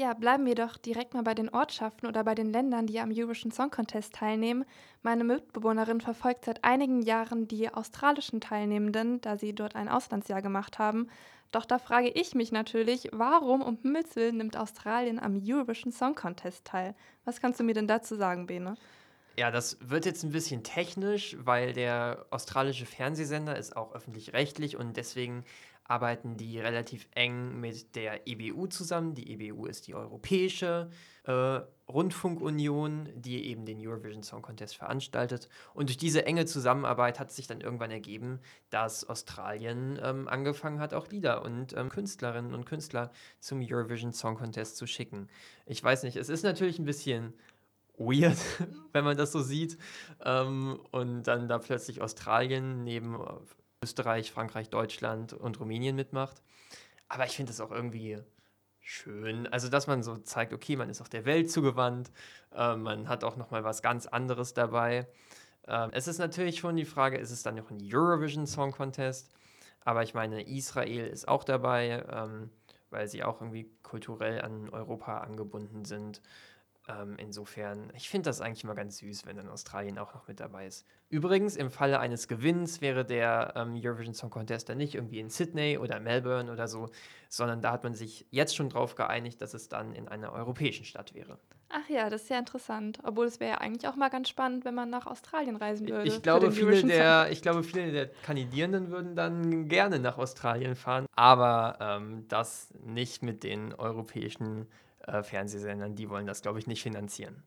Ja, bleiben wir doch direkt mal bei den Ortschaften oder bei den Ländern, die am Eurovision Song Contest teilnehmen. Meine Mitbewohnerin verfolgt seit einigen Jahren die australischen Teilnehmenden, da sie dort ein Auslandsjahr gemacht haben. Doch da frage ich mich natürlich, warum um Himmels Willen nimmt Australien am Eurovision Song Contest teil? Was kannst du mir denn dazu sagen, Bene? Ja, das wird jetzt ein bisschen technisch, weil der australische Fernsehsender ist auch öffentlich-rechtlich und deswegen arbeiten die relativ eng mit der EBU zusammen. Die EBU ist die Europäische äh, Rundfunkunion, die eben den Eurovision Song Contest veranstaltet. Und durch diese enge Zusammenarbeit hat sich dann irgendwann ergeben, dass Australien ähm, angefangen hat, auch Lieder und ähm, Künstlerinnen und Künstler zum Eurovision Song Contest zu schicken. Ich weiß nicht, es ist natürlich ein bisschen weird, wenn man das so sieht. Ähm, und dann da plötzlich Australien neben Österreich, Frankreich, Deutschland und Rumänien mitmacht. Aber ich finde es auch irgendwie schön. Also, dass man so zeigt, okay, man ist auch der Welt zugewandt, äh, man hat auch nochmal was ganz anderes dabei. Äh, es ist natürlich schon die Frage, ist es dann noch ein Eurovision Song Contest? Aber ich meine, Israel ist auch dabei, ähm, weil sie auch irgendwie kulturell an Europa angebunden sind. Ähm, insofern, ich finde das eigentlich immer ganz süß, wenn dann Australien auch noch mit dabei ist. Übrigens, im Falle eines Gewinns wäre der ähm, Eurovision Song Contest dann nicht irgendwie in Sydney oder Melbourne oder so, sondern da hat man sich jetzt schon drauf geeinigt, dass es dann in einer europäischen Stadt wäre. Ach ja, das ist ja interessant. Obwohl es wäre ja eigentlich auch mal ganz spannend, wenn man nach Australien reisen würde. Ich glaube, viele der, ich glaube, viele der Kandidierenden würden dann gerne nach Australien fahren, aber ähm, das nicht mit den europäischen äh, Fernsehsendern, die wollen das, glaube ich, nicht finanzieren.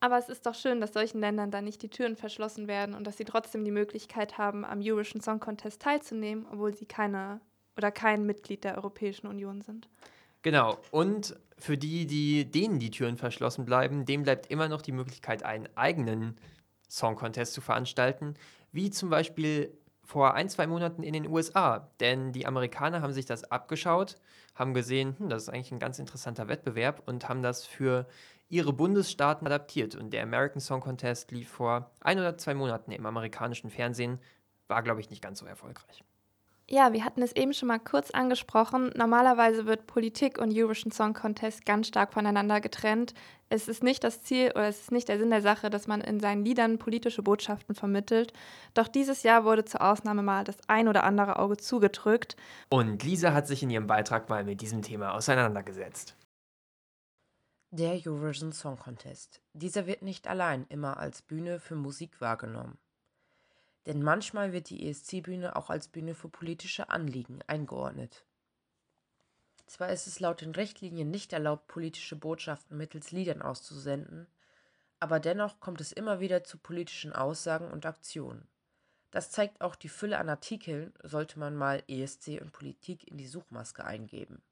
Aber es ist doch schön, dass solchen Ländern dann nicht die Türen verschlossen werden und dass sie trotzdem die Möglichkeit haben, am Eurovision Song Contest teilzunehmen, obwohl sie keine oder kein Mitglied der Europäischen Union sind. Genau. Und für die, die denen die Türen verschlossen bleiben, dem bleibt immer noch die Möglichkeit, einen eigenen Song Contest zu veranstalten, wie zum Beispiel vor ein, zwei Monaten in den USA. Denn die Amerikaner haben sich das abgeschaut, haben gesehen, hm, das ist eigentlich ein ganz interessanter Wettbewerb und haben das für ihre Bundesstaaten adaptiert. Und der American Song Contest lief vor ein oder zwei Monaten im amerikanischen Fernsehen, war, glaube ich, nicht ganz so erfolgreich. Ja, wir hatten es eben schon mal kurz angesprochen. Normalerweise wird Politik und Eurovision Song Contest ganz stark voneinander getrennt. Es ist nicht das Ziel oder es ist nicht der Sinn der Sache, dass man in seinen Liedern politische Botschaften vermittelt. Doch dieses Jahr wurde zur Ausnahme mal das ein oder andere Auge zugedrückt. Und Lisa hat sich in ihrem Beitrag mal mit diesem Thema auseinandergesetzt. Der Eurovision Song Contest. Dieser wird nicht allein immer als Bühne für Musik wahrgenommen. Denn manchmal wird die ESC-Bühne auch als Bühne für politische Anliegen eingeordnet. Zwar ist es laut den Richtlinien nicht erlaubt, politische Botschaften mittels Liedern auszusenden, aber dennoch kommt es immer wieder zu politischen Aussagen und Aktionen. Das zeigt auch die Fülle an Artikeln, sollte man mal ESC und Politik in die Suchmaske eingeben.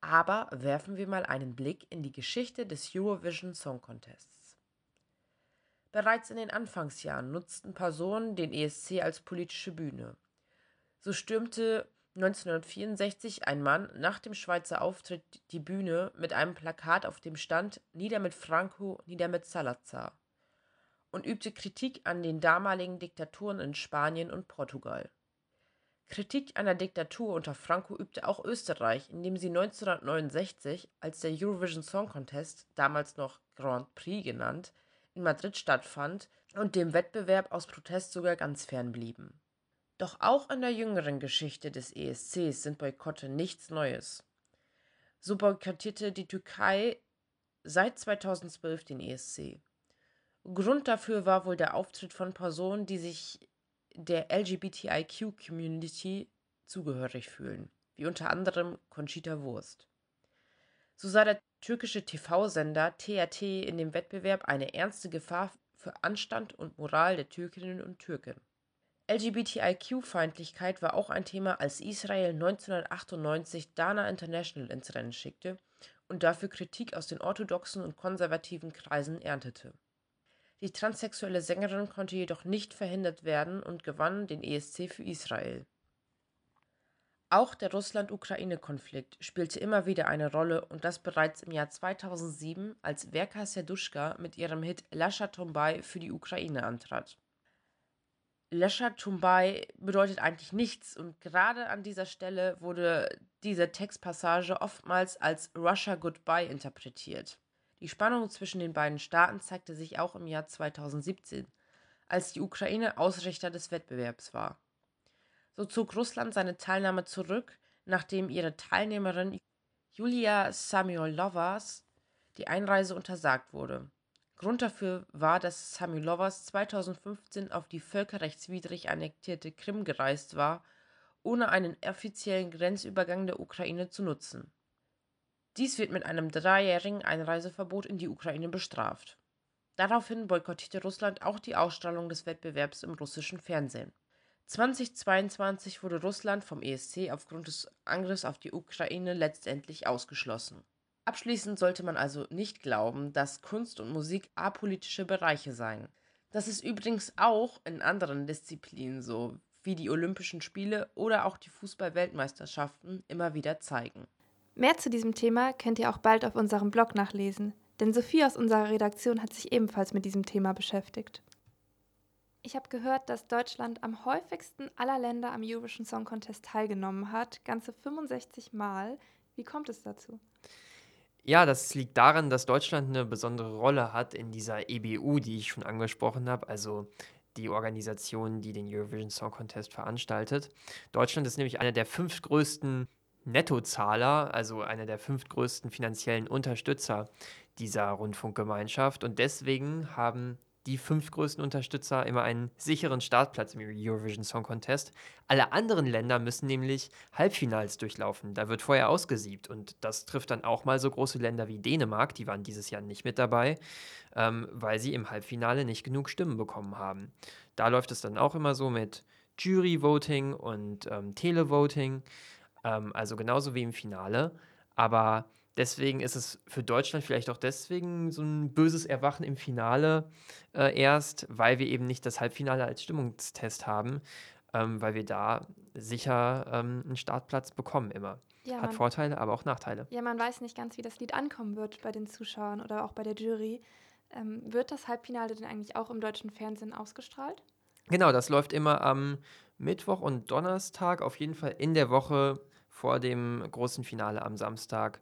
Aber werfen wir mal einen Blick in die Geschichte des Eurovision Song Contests. Bereits in den Anfangsjahren nutzten Personen den ESC als politische Bühne. So stürmte 1964 ein Mann nach dem Schweizer Auftritt die Bühne mit einem Plakat, auf dem stand Nieder mit Franco, nieder mit Salazar und übte Kritik an den damaligen Diktaturen in Spanien und Portugal. Kritik an der Diktatur unter Franco übte auch Österreich, indem sie 1969, als der Eurovision Song Contest, damals noch Grand Prix genannt, in Madrid stattfand und dem Wettbewerb aus Protest sogar ganz fern blieben. Doch auch in der jüngeren Geschichte des ESCs sind Boykotte nichts Neues. So boykottierte die Türkei seit 2012 den ESC. Grund dafür war wohl der Auftritt von Personen, die sich der LGBTIQ-Community zugehörig fühlen, wie unter anderem Conchita Wurst. So sah der türkische TV-Sender TRT in dem Wettbewerb eine ernste Gefahr für Anstand und Moral der Türkinnen und Türken. LGBTIQ-Feindlichkeit war auch ein Thema, als Israel 1998 Dana International ins Rennen schickte und dafür Kritik aus den orthodoxen und konservativen Kreisen erntete. Die transsexuelle Sängerin konnte jedoch nicht verhindert werden und gewann den ESC für Israel. Auch der Russland-Ukraine-Konflikt spielte immer wieder eine Rolle und das bereits im Jahr 2007, als Verka Serduschka mit ihrem Hit Lascha Tombai für die Ukraine antrat. Lascha Tombai bedeutet eigentlich nichts und gerade an dieser Stelle wurde diese Textpassage oftmals als Russia Goodbye interpretiert. Die Spannung zwischen den beiden Staaten zeigte sich auch im Jahr 2017, als die Ukraine Ausrichter des Wettbewerbs war. So zog Russland seine Teilnahme zurück, nachdem ihre Teilnehmerin Julia Samyolowas die Einreise untersagt wurde. Grund dafür war, dass Samilovas 2015 auf die völkerrechtswidrig annektierte Krim gereist war, ohne einen offiziellen Grenzübergang der Ukraine zu nutzen. Dies wird mit einem dreijährigen Einreiseverbot in die Ukraine bestraft. Daraufhin boykottierte Russland auch die Ausstrahlung des Wettbewerbs im russischen Fernsehen. 2022 wurde Russland vom ESC aufgrund des Angriffs auf die Ukraine letztendlich ausgeschlossen. Abschließend sollte man also nicht glauben, dass Kunst und Musik apolitische Bereiche seien. Das ist übrigens auch in anderen Disziplinen so, wie die Olympischen Spiele oder auch die Fußball-Weltmeisterschaften immer wieder zeigen. Mehr zu diesem Thema könnt ihr auch bald auf unserem Blog nachlesen, denn Sophie aus unserer Redaktion hat sich ebenfalls mit diesem Thema beschäftigt. Ich habe gehört, dass Deutschland am häufigsten aller Länder am Eurovision Song Contest teilgenommen hat, ganze 65 Mal. Wie kommt es dazu? Ja, das liegt daran, dass Deutschland eine besondere Rolle hat in dieser EBU, die ich schon angesprochen habe, also die Organisation, die den Eurovision Song Contest veranstaltet. Deutschland ist nämlich einer der fünf größten Nettozahler, also einer der fünf größten finanziellen Unterstützer dieser Rundfunkgemeinschaft. Und deswegen haben die fünf größten Unterstützer immer einen sicheren Startplatz im Eurovision Song Contest. Alle anderen Länder müssen nämlich Halbfinals durchlaufen. Da wird vorher ausgesiebt und das trifft dann auch mal so große Länder wie Dänemark, die waren dieses Jahr nicht mit dabei, ähm, weil sie im Halbfinale nicht genug Stimmen bekommen haben. Da läuft es dann auch immer so mit Jury-Voting und ähm, Televoting, ähm, also genauso wie im Finale. Aber Deswegen ist es für Deutschland vielleicht auch deswegen so ein böses Erwachen im Finale äh, erst, weil wir eben nicht das Halbfinale als Stimmungstest haben, ähm, weil wir da sicher ähm, einen Startplatz bekommen immer. Ja, Hat man, Vorteile, aber auch Nachteile. Ja, man weiß nicht ganz, wie das Lied ankommen wird bei den Zuschauern oder auch bei der Jury. Ähm, wird das Halbfinale denn eigentlich auch im deutschen Fernsehen ausgestrahlt? Genau, das läuft immer am Mittwoch und Donnerstag, auf jeden Fall in der Woche vor dem großen Finale am Samstag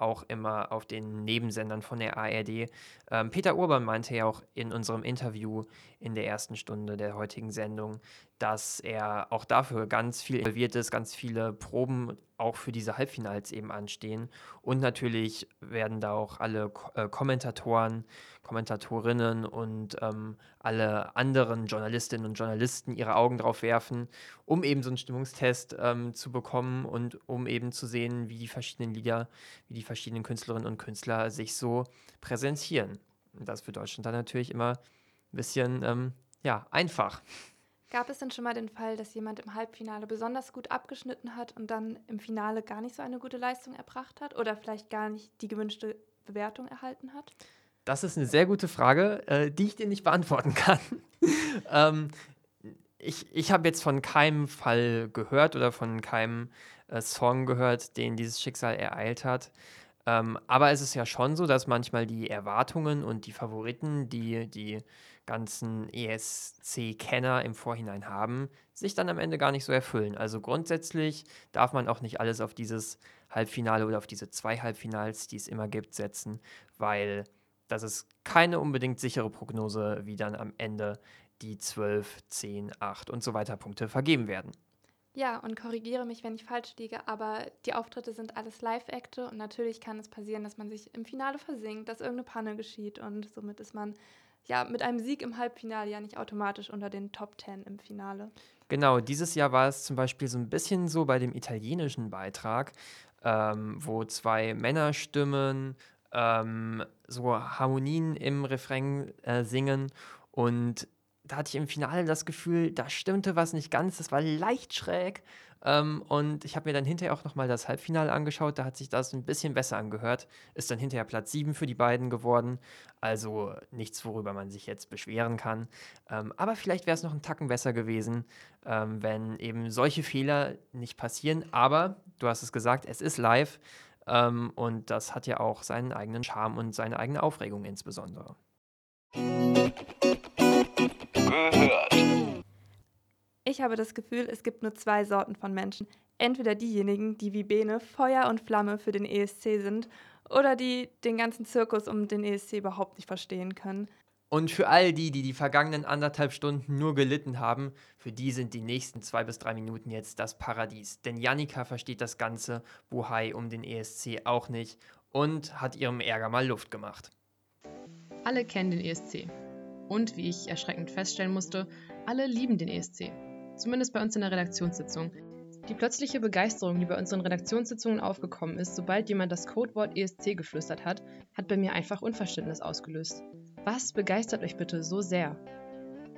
auch immer auf den Nebensendern von der ARD. Ähm, Peter Urban meinte ja auch in unserem Interview in der ersten Stunde der heutigen Sendung, dass er auch dafür ganz viel involviert ist, ganz viele Proben auch für diese Halbfinals eben anstehen. Und natürlich werden da auch alle äh, Kommentatoren, Kommentatorinnen und ähm, alle anderen Journalistinnen und Journalisten ihre Augen drauf werfen, um eben so einen Stimmungstest ähm, zu bekommen und um eben zu sehen, wie die verschiedenen Lieder, wie die verschiedenen Künstlerinnen und Künstler sich so präsentieren. Und das für Deutschland dann natürlich immer ein bisschen ähm, ja, einfach. Gab es denn schon mal den Fall, dass jemand im Halbfinale besonders gut abgeschnitten hat und dann im Finale gar nicht so eine gute Leistung erbracht hat oder vielleicht gar nicht die gewünschte Bewertung erhalten hat? Das ist eine sehr gute Frage, äh, die ich dir nicht beantworten kann. ähm, ich ich habe jetzt von keinem Fall gehört oder von keinem äh, Song gehört, den dieses Schicksal ereilt hat. Ähm, aber es ist ja schon so, dass manchmal die Erwartungen und die Favoriten, die die ganzen ESC-Kenner im Vorhinein haben, sich dann am Ende gar nicht so erfüllen. Also grundsätzlich darf man auch nicht alles auf dieses Halbfinale oder auf diese zwei Halbfinals, die es immer gibt, setzen, weil das ist keine unbedingt sichere Prognose, wie dann am Ende die 12, 10, 8 und so weiter Punkte vergeben werden. Ja, und korrigiere mich, wenn ich falsch liege, aber die Auftritte sind alles Live-Akte und natürlich kann es passieren, dass man sich im Finale versinkt, dass irgendeine Panne geschieht und somit ist man ja mit einem Sieg im Halbfinale ja nicht automatisch unter den Top Ten im Finale. Genau, dieses Jahr war es zum Beispiel so ein bisschen so bei dem italienischen Beitrag, ähm, wo zwei Männerstimmen ähm, so Harmonien im Refrain äh, singen und da hatte ich im Finale das Gefühl, da stimmte was nicht ganz, das war leicht schräg. Ähm, und ich habe mir dann hinterher auch nochmal das Halbfinale angeschaut, da hat sich das ein bisschen besser angehört. Ist dann hinterher Platz 7 für die beiden geworden. Also nichts, worüber man sich jetzt beschweren kann. Ähm, aber vielleicht wäre es noch einen Tacken besser gewesen, ähm, wenn eben solche Fehler nicht passieren. Aber du hast es gesagt, es ist live. Ähm, und das hat ja auch seinen eigenen Charme und seine eigene Aufregung insbesondere gehört. Ich habe das Gefühl, es gibt nur zwei Sorten von Menschen. Entweder diejenigen, die wie Bene Feuer und Flamme für den ESC sind, oder die den ganzen Zirkus um den ESC überhaupt nicht verstehen können. Und für all die, die die vergangenen anderthalb Stunden nur gelitten haben, für die sind die nächsten zwei bis drei Minuten jetzt das Paradies. Denn Jannika versteht das ganze Buhai um den ESC auch nicht und hat ihrem Ärger mal Luft gemacht. Alle kennen den ESC. Und, wie ich erschreckend feststellen musste, alle lieben den ESC. Zumindest bei uns in der Redaktionssitzung. Die plötzliche Begeisterung, die bei unseren Redaktionssitzungen aufgekommen ist, sobald jemand das Codewort ESC geflüstert hat, hat bei mir einfach Unverständnis ausgelöst. Was begeistert euch bitte so sehr?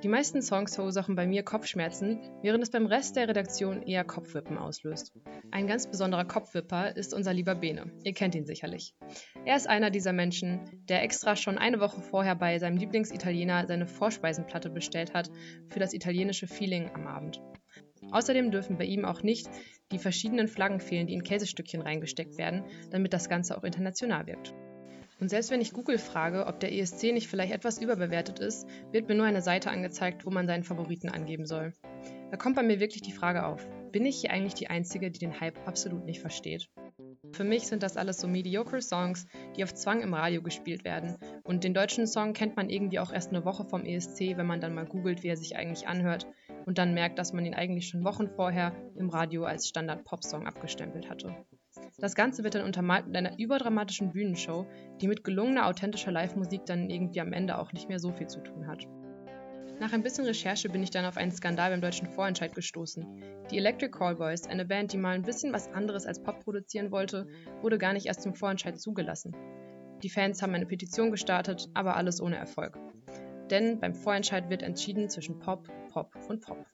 Die meisten Songs verursachen bei mir Kopfschmerzen, während es beim Rest der Redaktion eher Kopfwippen auslöst. Ein ganz besonderer Kopfwipper ist unser lieber Bene. Ihr kennt ihn sicherlich. Er ist einer dieser Menschen, der extra schon eine Woche vorher bei seinem Lieblingsitaliener seine Vorspeisenplatte bestellt hat für das italienische Feeling am Abend. Außerdem dürfen bei ihm auch nicht die verschiedenen Flaggen fehlen, die in Käsestückchen reingesteckt werden, damit das Ganze auch international wirkt. Und selbst wenn ich Google frage, ob der ESC nicht vielleicht etwas überbewertet ist, wird mir nur eine Seite angezeigt, wo man seinen Favoriten angeben soll. Da kommt bei mir wirklich die Frage auf, bin ich hier eigentlich die Einzige, die den Hype absolut nicht versteht? Für mich sind das alles so mediocre Songs, die auf Zwang im Radio gespielt werden. Und den deutschen Song kennt man irgendwie auch erst eine Woche vom ESC, wenn man dann mal googelt, wie er sich eigentlich anhört und dann merkt, dass man ihn eigentlich schon Wochen vorher im Radio als Standard-Pop-Song abgestempelt hatte. Das Ganze wird dann untermalt mit einer überdramatischen Bühnenshow, die mit gelungener authentischer Live-Musik dann irgendwie am Ende auch nicht mehr so viel zu tun hat. Nach ein bisschen Recherche bin ich dann auf einen Skandal beim deutschen Vorentscheid gestoßen. Die Electric Callboys, eine Band, die mal ein bisschen was anderes als Pop produzieren wollte, wurde gar nicht erst zum Vorentscheid zugelassen. Die Fans haben eine Petition gestartet, aber alles ohne Erfolg. Denn beim Vorentscheid wird entschieden zwischen Pop, Pop und Pop.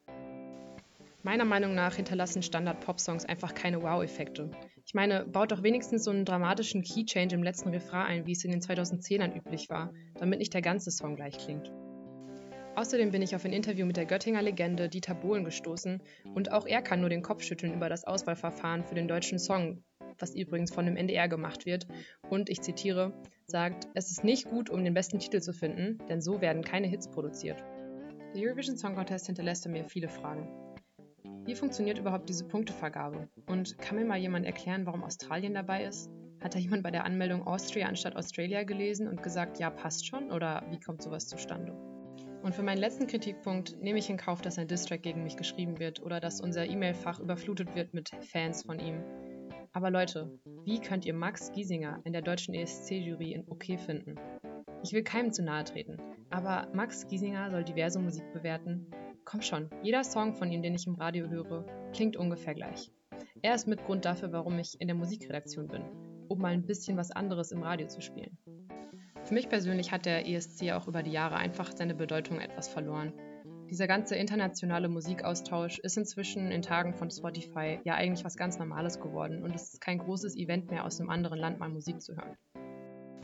Meiner Meinung nach hinterlassen Standard-Pop-Songs einfach keine Wow-Effekte. Ich meine, baut doch wenigstens so einen dramatischen Key-Change im letzten Refrain ein, wie es in den 2010ern üblich war, damit nicht der ganze Song gleich klingt. Außerdem bin ich auf ein Interview mit der Göttinger Legende Dieter Bohlen gestoßen und auch er kann nur den Kopf schütteln über das Auswahlverfahren für den deutschen Song, was übrigens von dem NDR gemacht wird und, ich zitiere, sagt, es ist nicht gut, um den besten Titel zu finden, denn so werden keine Hits produziert. Der Eurovision Song Contest hinterlässt mir viele Fragen. Wie funktioniert überhaupt diese Punktevergabe? Und kann mir mal jemand erklären, warum Australien dabei ist? Hat da jemand bei der Anmeldung Austria anstatt Australia gelesen und gesagt, ja, passt schon? Oder wie kommt sowas zustande? Und für meinen letzten Kritikpunkt nehme ich in Kauf, dass ein Distrack gegen mich geschrieben wird oder dass unser E-Mail-Fach überflutet wird mit Fans von ihm. Aber Leute, wie könnt ihr Max Giesinger in der deutschen ESC-Jury in OK finden? Ich will keinem zu nahe treten, aber Max Giesinger soll diverse Musik bewerten Komm schon, jeder Song von ihm, den ich im Radio höre, klingt ungefähr gleich. Er ist mit Grund dafür, warum ich in der Musikredaktion bin, um mal ein bisschen was anderes im Radio zu spielen. Für mich persönlich hat der ESC auch über die Jahre einfach seine Bedeutung etwas verloren. Dieser ganze internationale Musikaustausch ist inzwischen in Tagen von Spotify ja eigentlich was ganz Normales geworden und es ist kein großes Event mehr aus einem anderen Land mal Musik zu hören.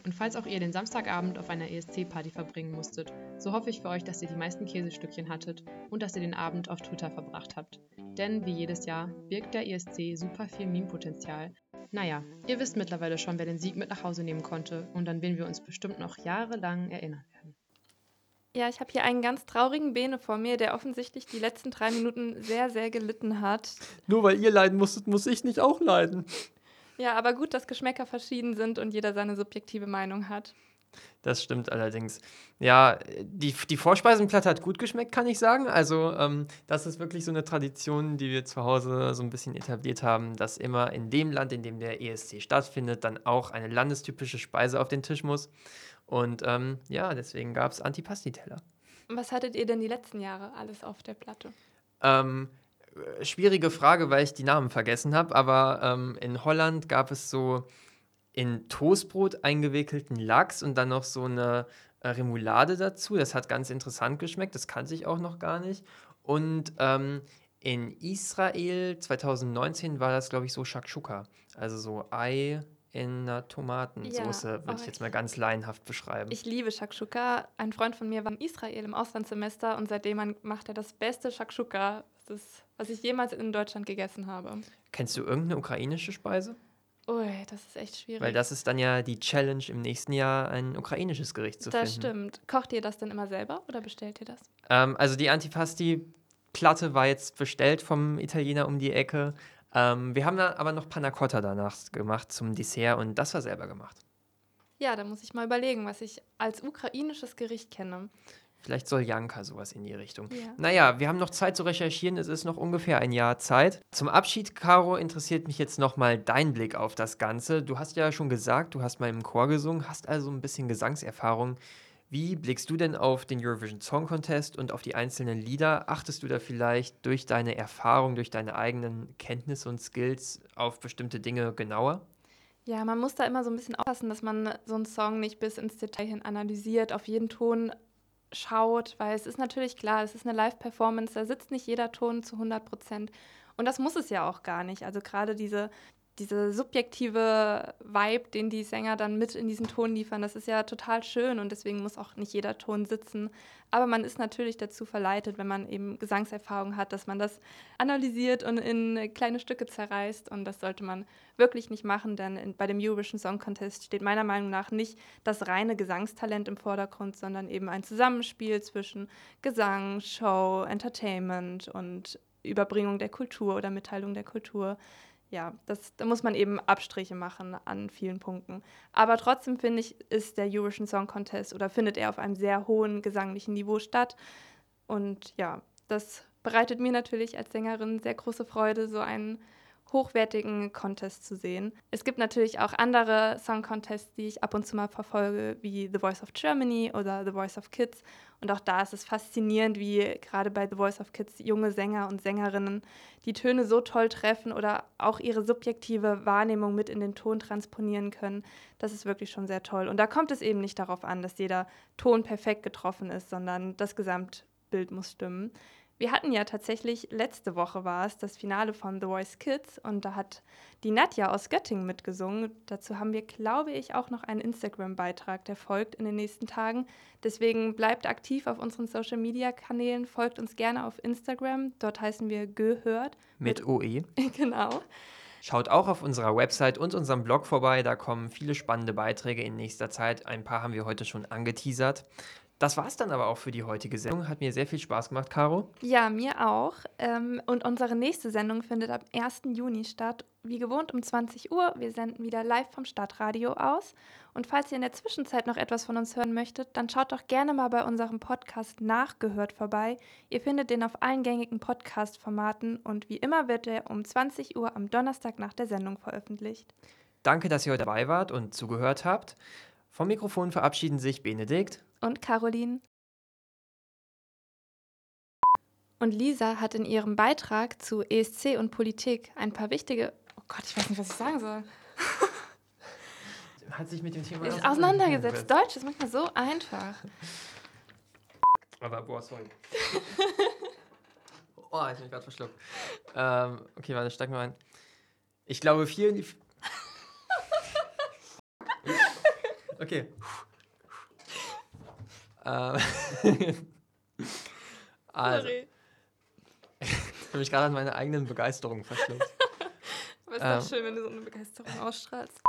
Und falls auch ihr den Samstagabend auf einer ESC-Party verbringen musstet, so hoffe ich für euch, dass ihr die meisten Käsestückchen hattet und dass ihr den Abend auf Twitter verbracht habt. Denn wie jedes Jahr birgt der ESC super viel Meme-Potenzial. Naja, ihr wisst mittlerweile schon, wer den Sieg mit nach Hause nehmen konnte und an wen wir uns bestimmt noch jahrelang erinnern werden. Ja, ich habe hier einen ganz traurigen Bene vor mir, der offensichtlich die letzten drei Minuten sehr, sehr gelitten hat. Nur weil ihr leiden musstet, muss ich nicht auch leiden. Ja, aber gut, dass Geschmäcker verschieden sind und jeder seine subjektive Meinung hat. Das stimmt allerdings. Ja, die, die Vorspeisenplatte hat gut geschmeckt, kann ich sagen. Also, ähm, das ist wirklich so eine Tradition, die wir zu Hause so ein bisschen etabliert haben, dass immer in dem Land, in dem der ESC stattfindet, dann auch eine landestypische Speise auf den Tisch muss. Und ähm, ja, deswegen gab es Antipasti-Teller. Was hattet ihr denn die letzten Jahre alles auf der Platte? Ähm, äh, schwierige Frage, weil ich die Namen vergessen habe, aber ähm, in Holland gab es so in Toastbrot eingewickelten Lachs und dann noch so eine äh, Remoulade dazu. Das hat ganz interessant geschmeckt, das kannte ich auch noch gar nicht. Und ähm, in Israel 2019 war das, glaube ich, so Shakshuka, also so Ei in einer Tomatensauce, ja, würde ich jetzt mal ganz laienhaft beschreiben. Ich liebe Shakshuka. Ein Freund von mir war in Israel im Auslandssemester und seitdem macht er das beste Shakshuka, was ich jemals in Deutschland gegessen habe. Kennst du irgendeine ukrainische Speise? Ui, das ist echt schwierig. Weil das ist dann ja die Challenge im nächsten Jahr, ein ukrainisches Gericht zu das finden. Das stimmt. Kocht ihr das denn immer selber oder bestellt ihr das? Ähm, also die Antipasti-Platte war jetzt bestellt vom Italiener um die Ecke. Ähm, wir haben da aber noch Panna Cotta danach gemacht zum Dessert und das war selber gemacht. Ja, da muss ich mal überlegen, was ich als ukrainisches Gericht kenne. Vielleicht soll Janka sowas in die Richtung. Ja. Naja, wir haben noch Zeit zu recherchieren. Es ist noch ungefähr ein Jahr Zeit. Zum Abschied, Caro, interessiert mich jetzt nochmal dein Blick auf das Ganze. Du hast ja schon gesagt, du hast mal im Chor gesungen, hast also ein bisschen Gesangserfahrung. Wie blickst du denn auf den Eurovision Song Contest und auf die einzelnen Lieder? Achtest du da vielleicht durch deine Erfahrung, durch deine eigenen Kenntnisse und Skills auf bestimmte Dinge genauer? Ja, man muss da immer so ein bisschen aufpassen, dass man so einen Song nicht bis ins Detail hin analysiert, auf jeden Ton schaut, weil es ist natürlich klar, es ist eine Live-Performance, da sitzt nicht jeder Ton zu 100 Prozent. Und das muss es ja auch gar nicht. Also gerade diese diese subjektive Vibe, den die Sänger dann mit in diesen Ton liefern, das ist ja total schön und deswegen muss auch nicht jeder Ton sitzen. Aber man ist natürlich dazu verleitet, wenn man eben Gesangserfahrung hat, dass man das analysiert und in kleine Stücke zerreißt und das sollte man wirklich nicht machen, denn bei dem Eurovision Song Contest steht meiner Meinung nach nicht das reine Gesangstalent im Vordergrund, sondern eben ein Zusammenspiel zwischen Gesang, Show, Entertainment und Überbringung der Kultur oder Mitteilung der Kultur ja, das, da muss man eben Abstriche machen an vielen Punkten. Aber trotzdem finde ich, ist der Eurovision Song Contest oder findet er auf einem sehr hohen gesanglichen Niveau statt. Und ja, das bereitet mir natürlich als Sängerin sehr große Freude, so einen hochwertigen Contest zu sehen. Es gibt natürlich auch andere Song Contests, die ich ab und zu mal verfolge, wie The Voice of Germany oder The Voice of Kids. Und auch da ist es faszinierend, wie gerade bei The Voice of Kids junge Sänger und Sängerinnen die Töne so toll treffen oder auch ihre subjektive Wahrnehmung mit in den Ton transponieren können. Das ist wirklich schon sehr toll. Und da kommt es eben nicht darauf an, dass jeder Ton perfekt getroffen ist, sondern das Gesamtbild muss stimmen. Wir hatten ja tatsächlich, letzte Woche war es, das Finale von The Voice Kids und da hat die Nadja aus Göttingen mitgesungen. Dazu haben wir, glaube ich, auch noch einen Instagram-Beitrag, der folgt in den nächsten Tagen. Deswegen bleibt aktiv auf unseren Social-Media-Kanälen, folgt uns gerne auf Instagram. Dort heißen wir Gehört. Mit, mit OE. genau. Schaut auch auf unserer Website und unserem Blog vorbei, da kommen viele spannende Beiträge in nächster Zeit. Ein paar haben wir heute schon angeteasert. Das war es dann aber auch für die heutige Sendung. Hat mir sehr viel Spaß gemacht, Caro. Ja, mir auch. Ähm, und unsere nächste Sendung findet am 1. Juni statt. Wie gewohnt um 20 Uhr. Wir senden wieder live vom Stadtradio aus. Und falls ihr in der Zwischenzeit noch etwas von uns hören möchtet, dann schaut doch gerne mal bei unserem Podcast Nachgehört vorbei. Ihr findet den auf allen gängigen Podcast-Formaten und wie immer wird er um 20 Uhr am Donnerstag nach der Sendung veröffentlicht. Danke, dass ihr heute dabei wart und zugehört habt. Vom Mikrofon verabschieden sich Benedikt und Caroline. Und Lisa hat in ihrem Beitrag zu ESC und Politik ein paar wichtige. Oh Gott, ich weiß nicht, was ich sagen soll. Hat sich mit dem Thema ist auseinandergesetzt. Deutsch ist manchmal so einfach. Aber boah, sorry. oh, ich bin gerade verschluckt. Ähm, okay, warte, steig mal ein. Ich glaube, vielen. okay. Ähm, also, Sorry. ich habe mich gerade an meine eigenen Begeisterung verschluckt. Aber ist ähm, doch schön, wenn du so eine Begeisterung ausstrahlst.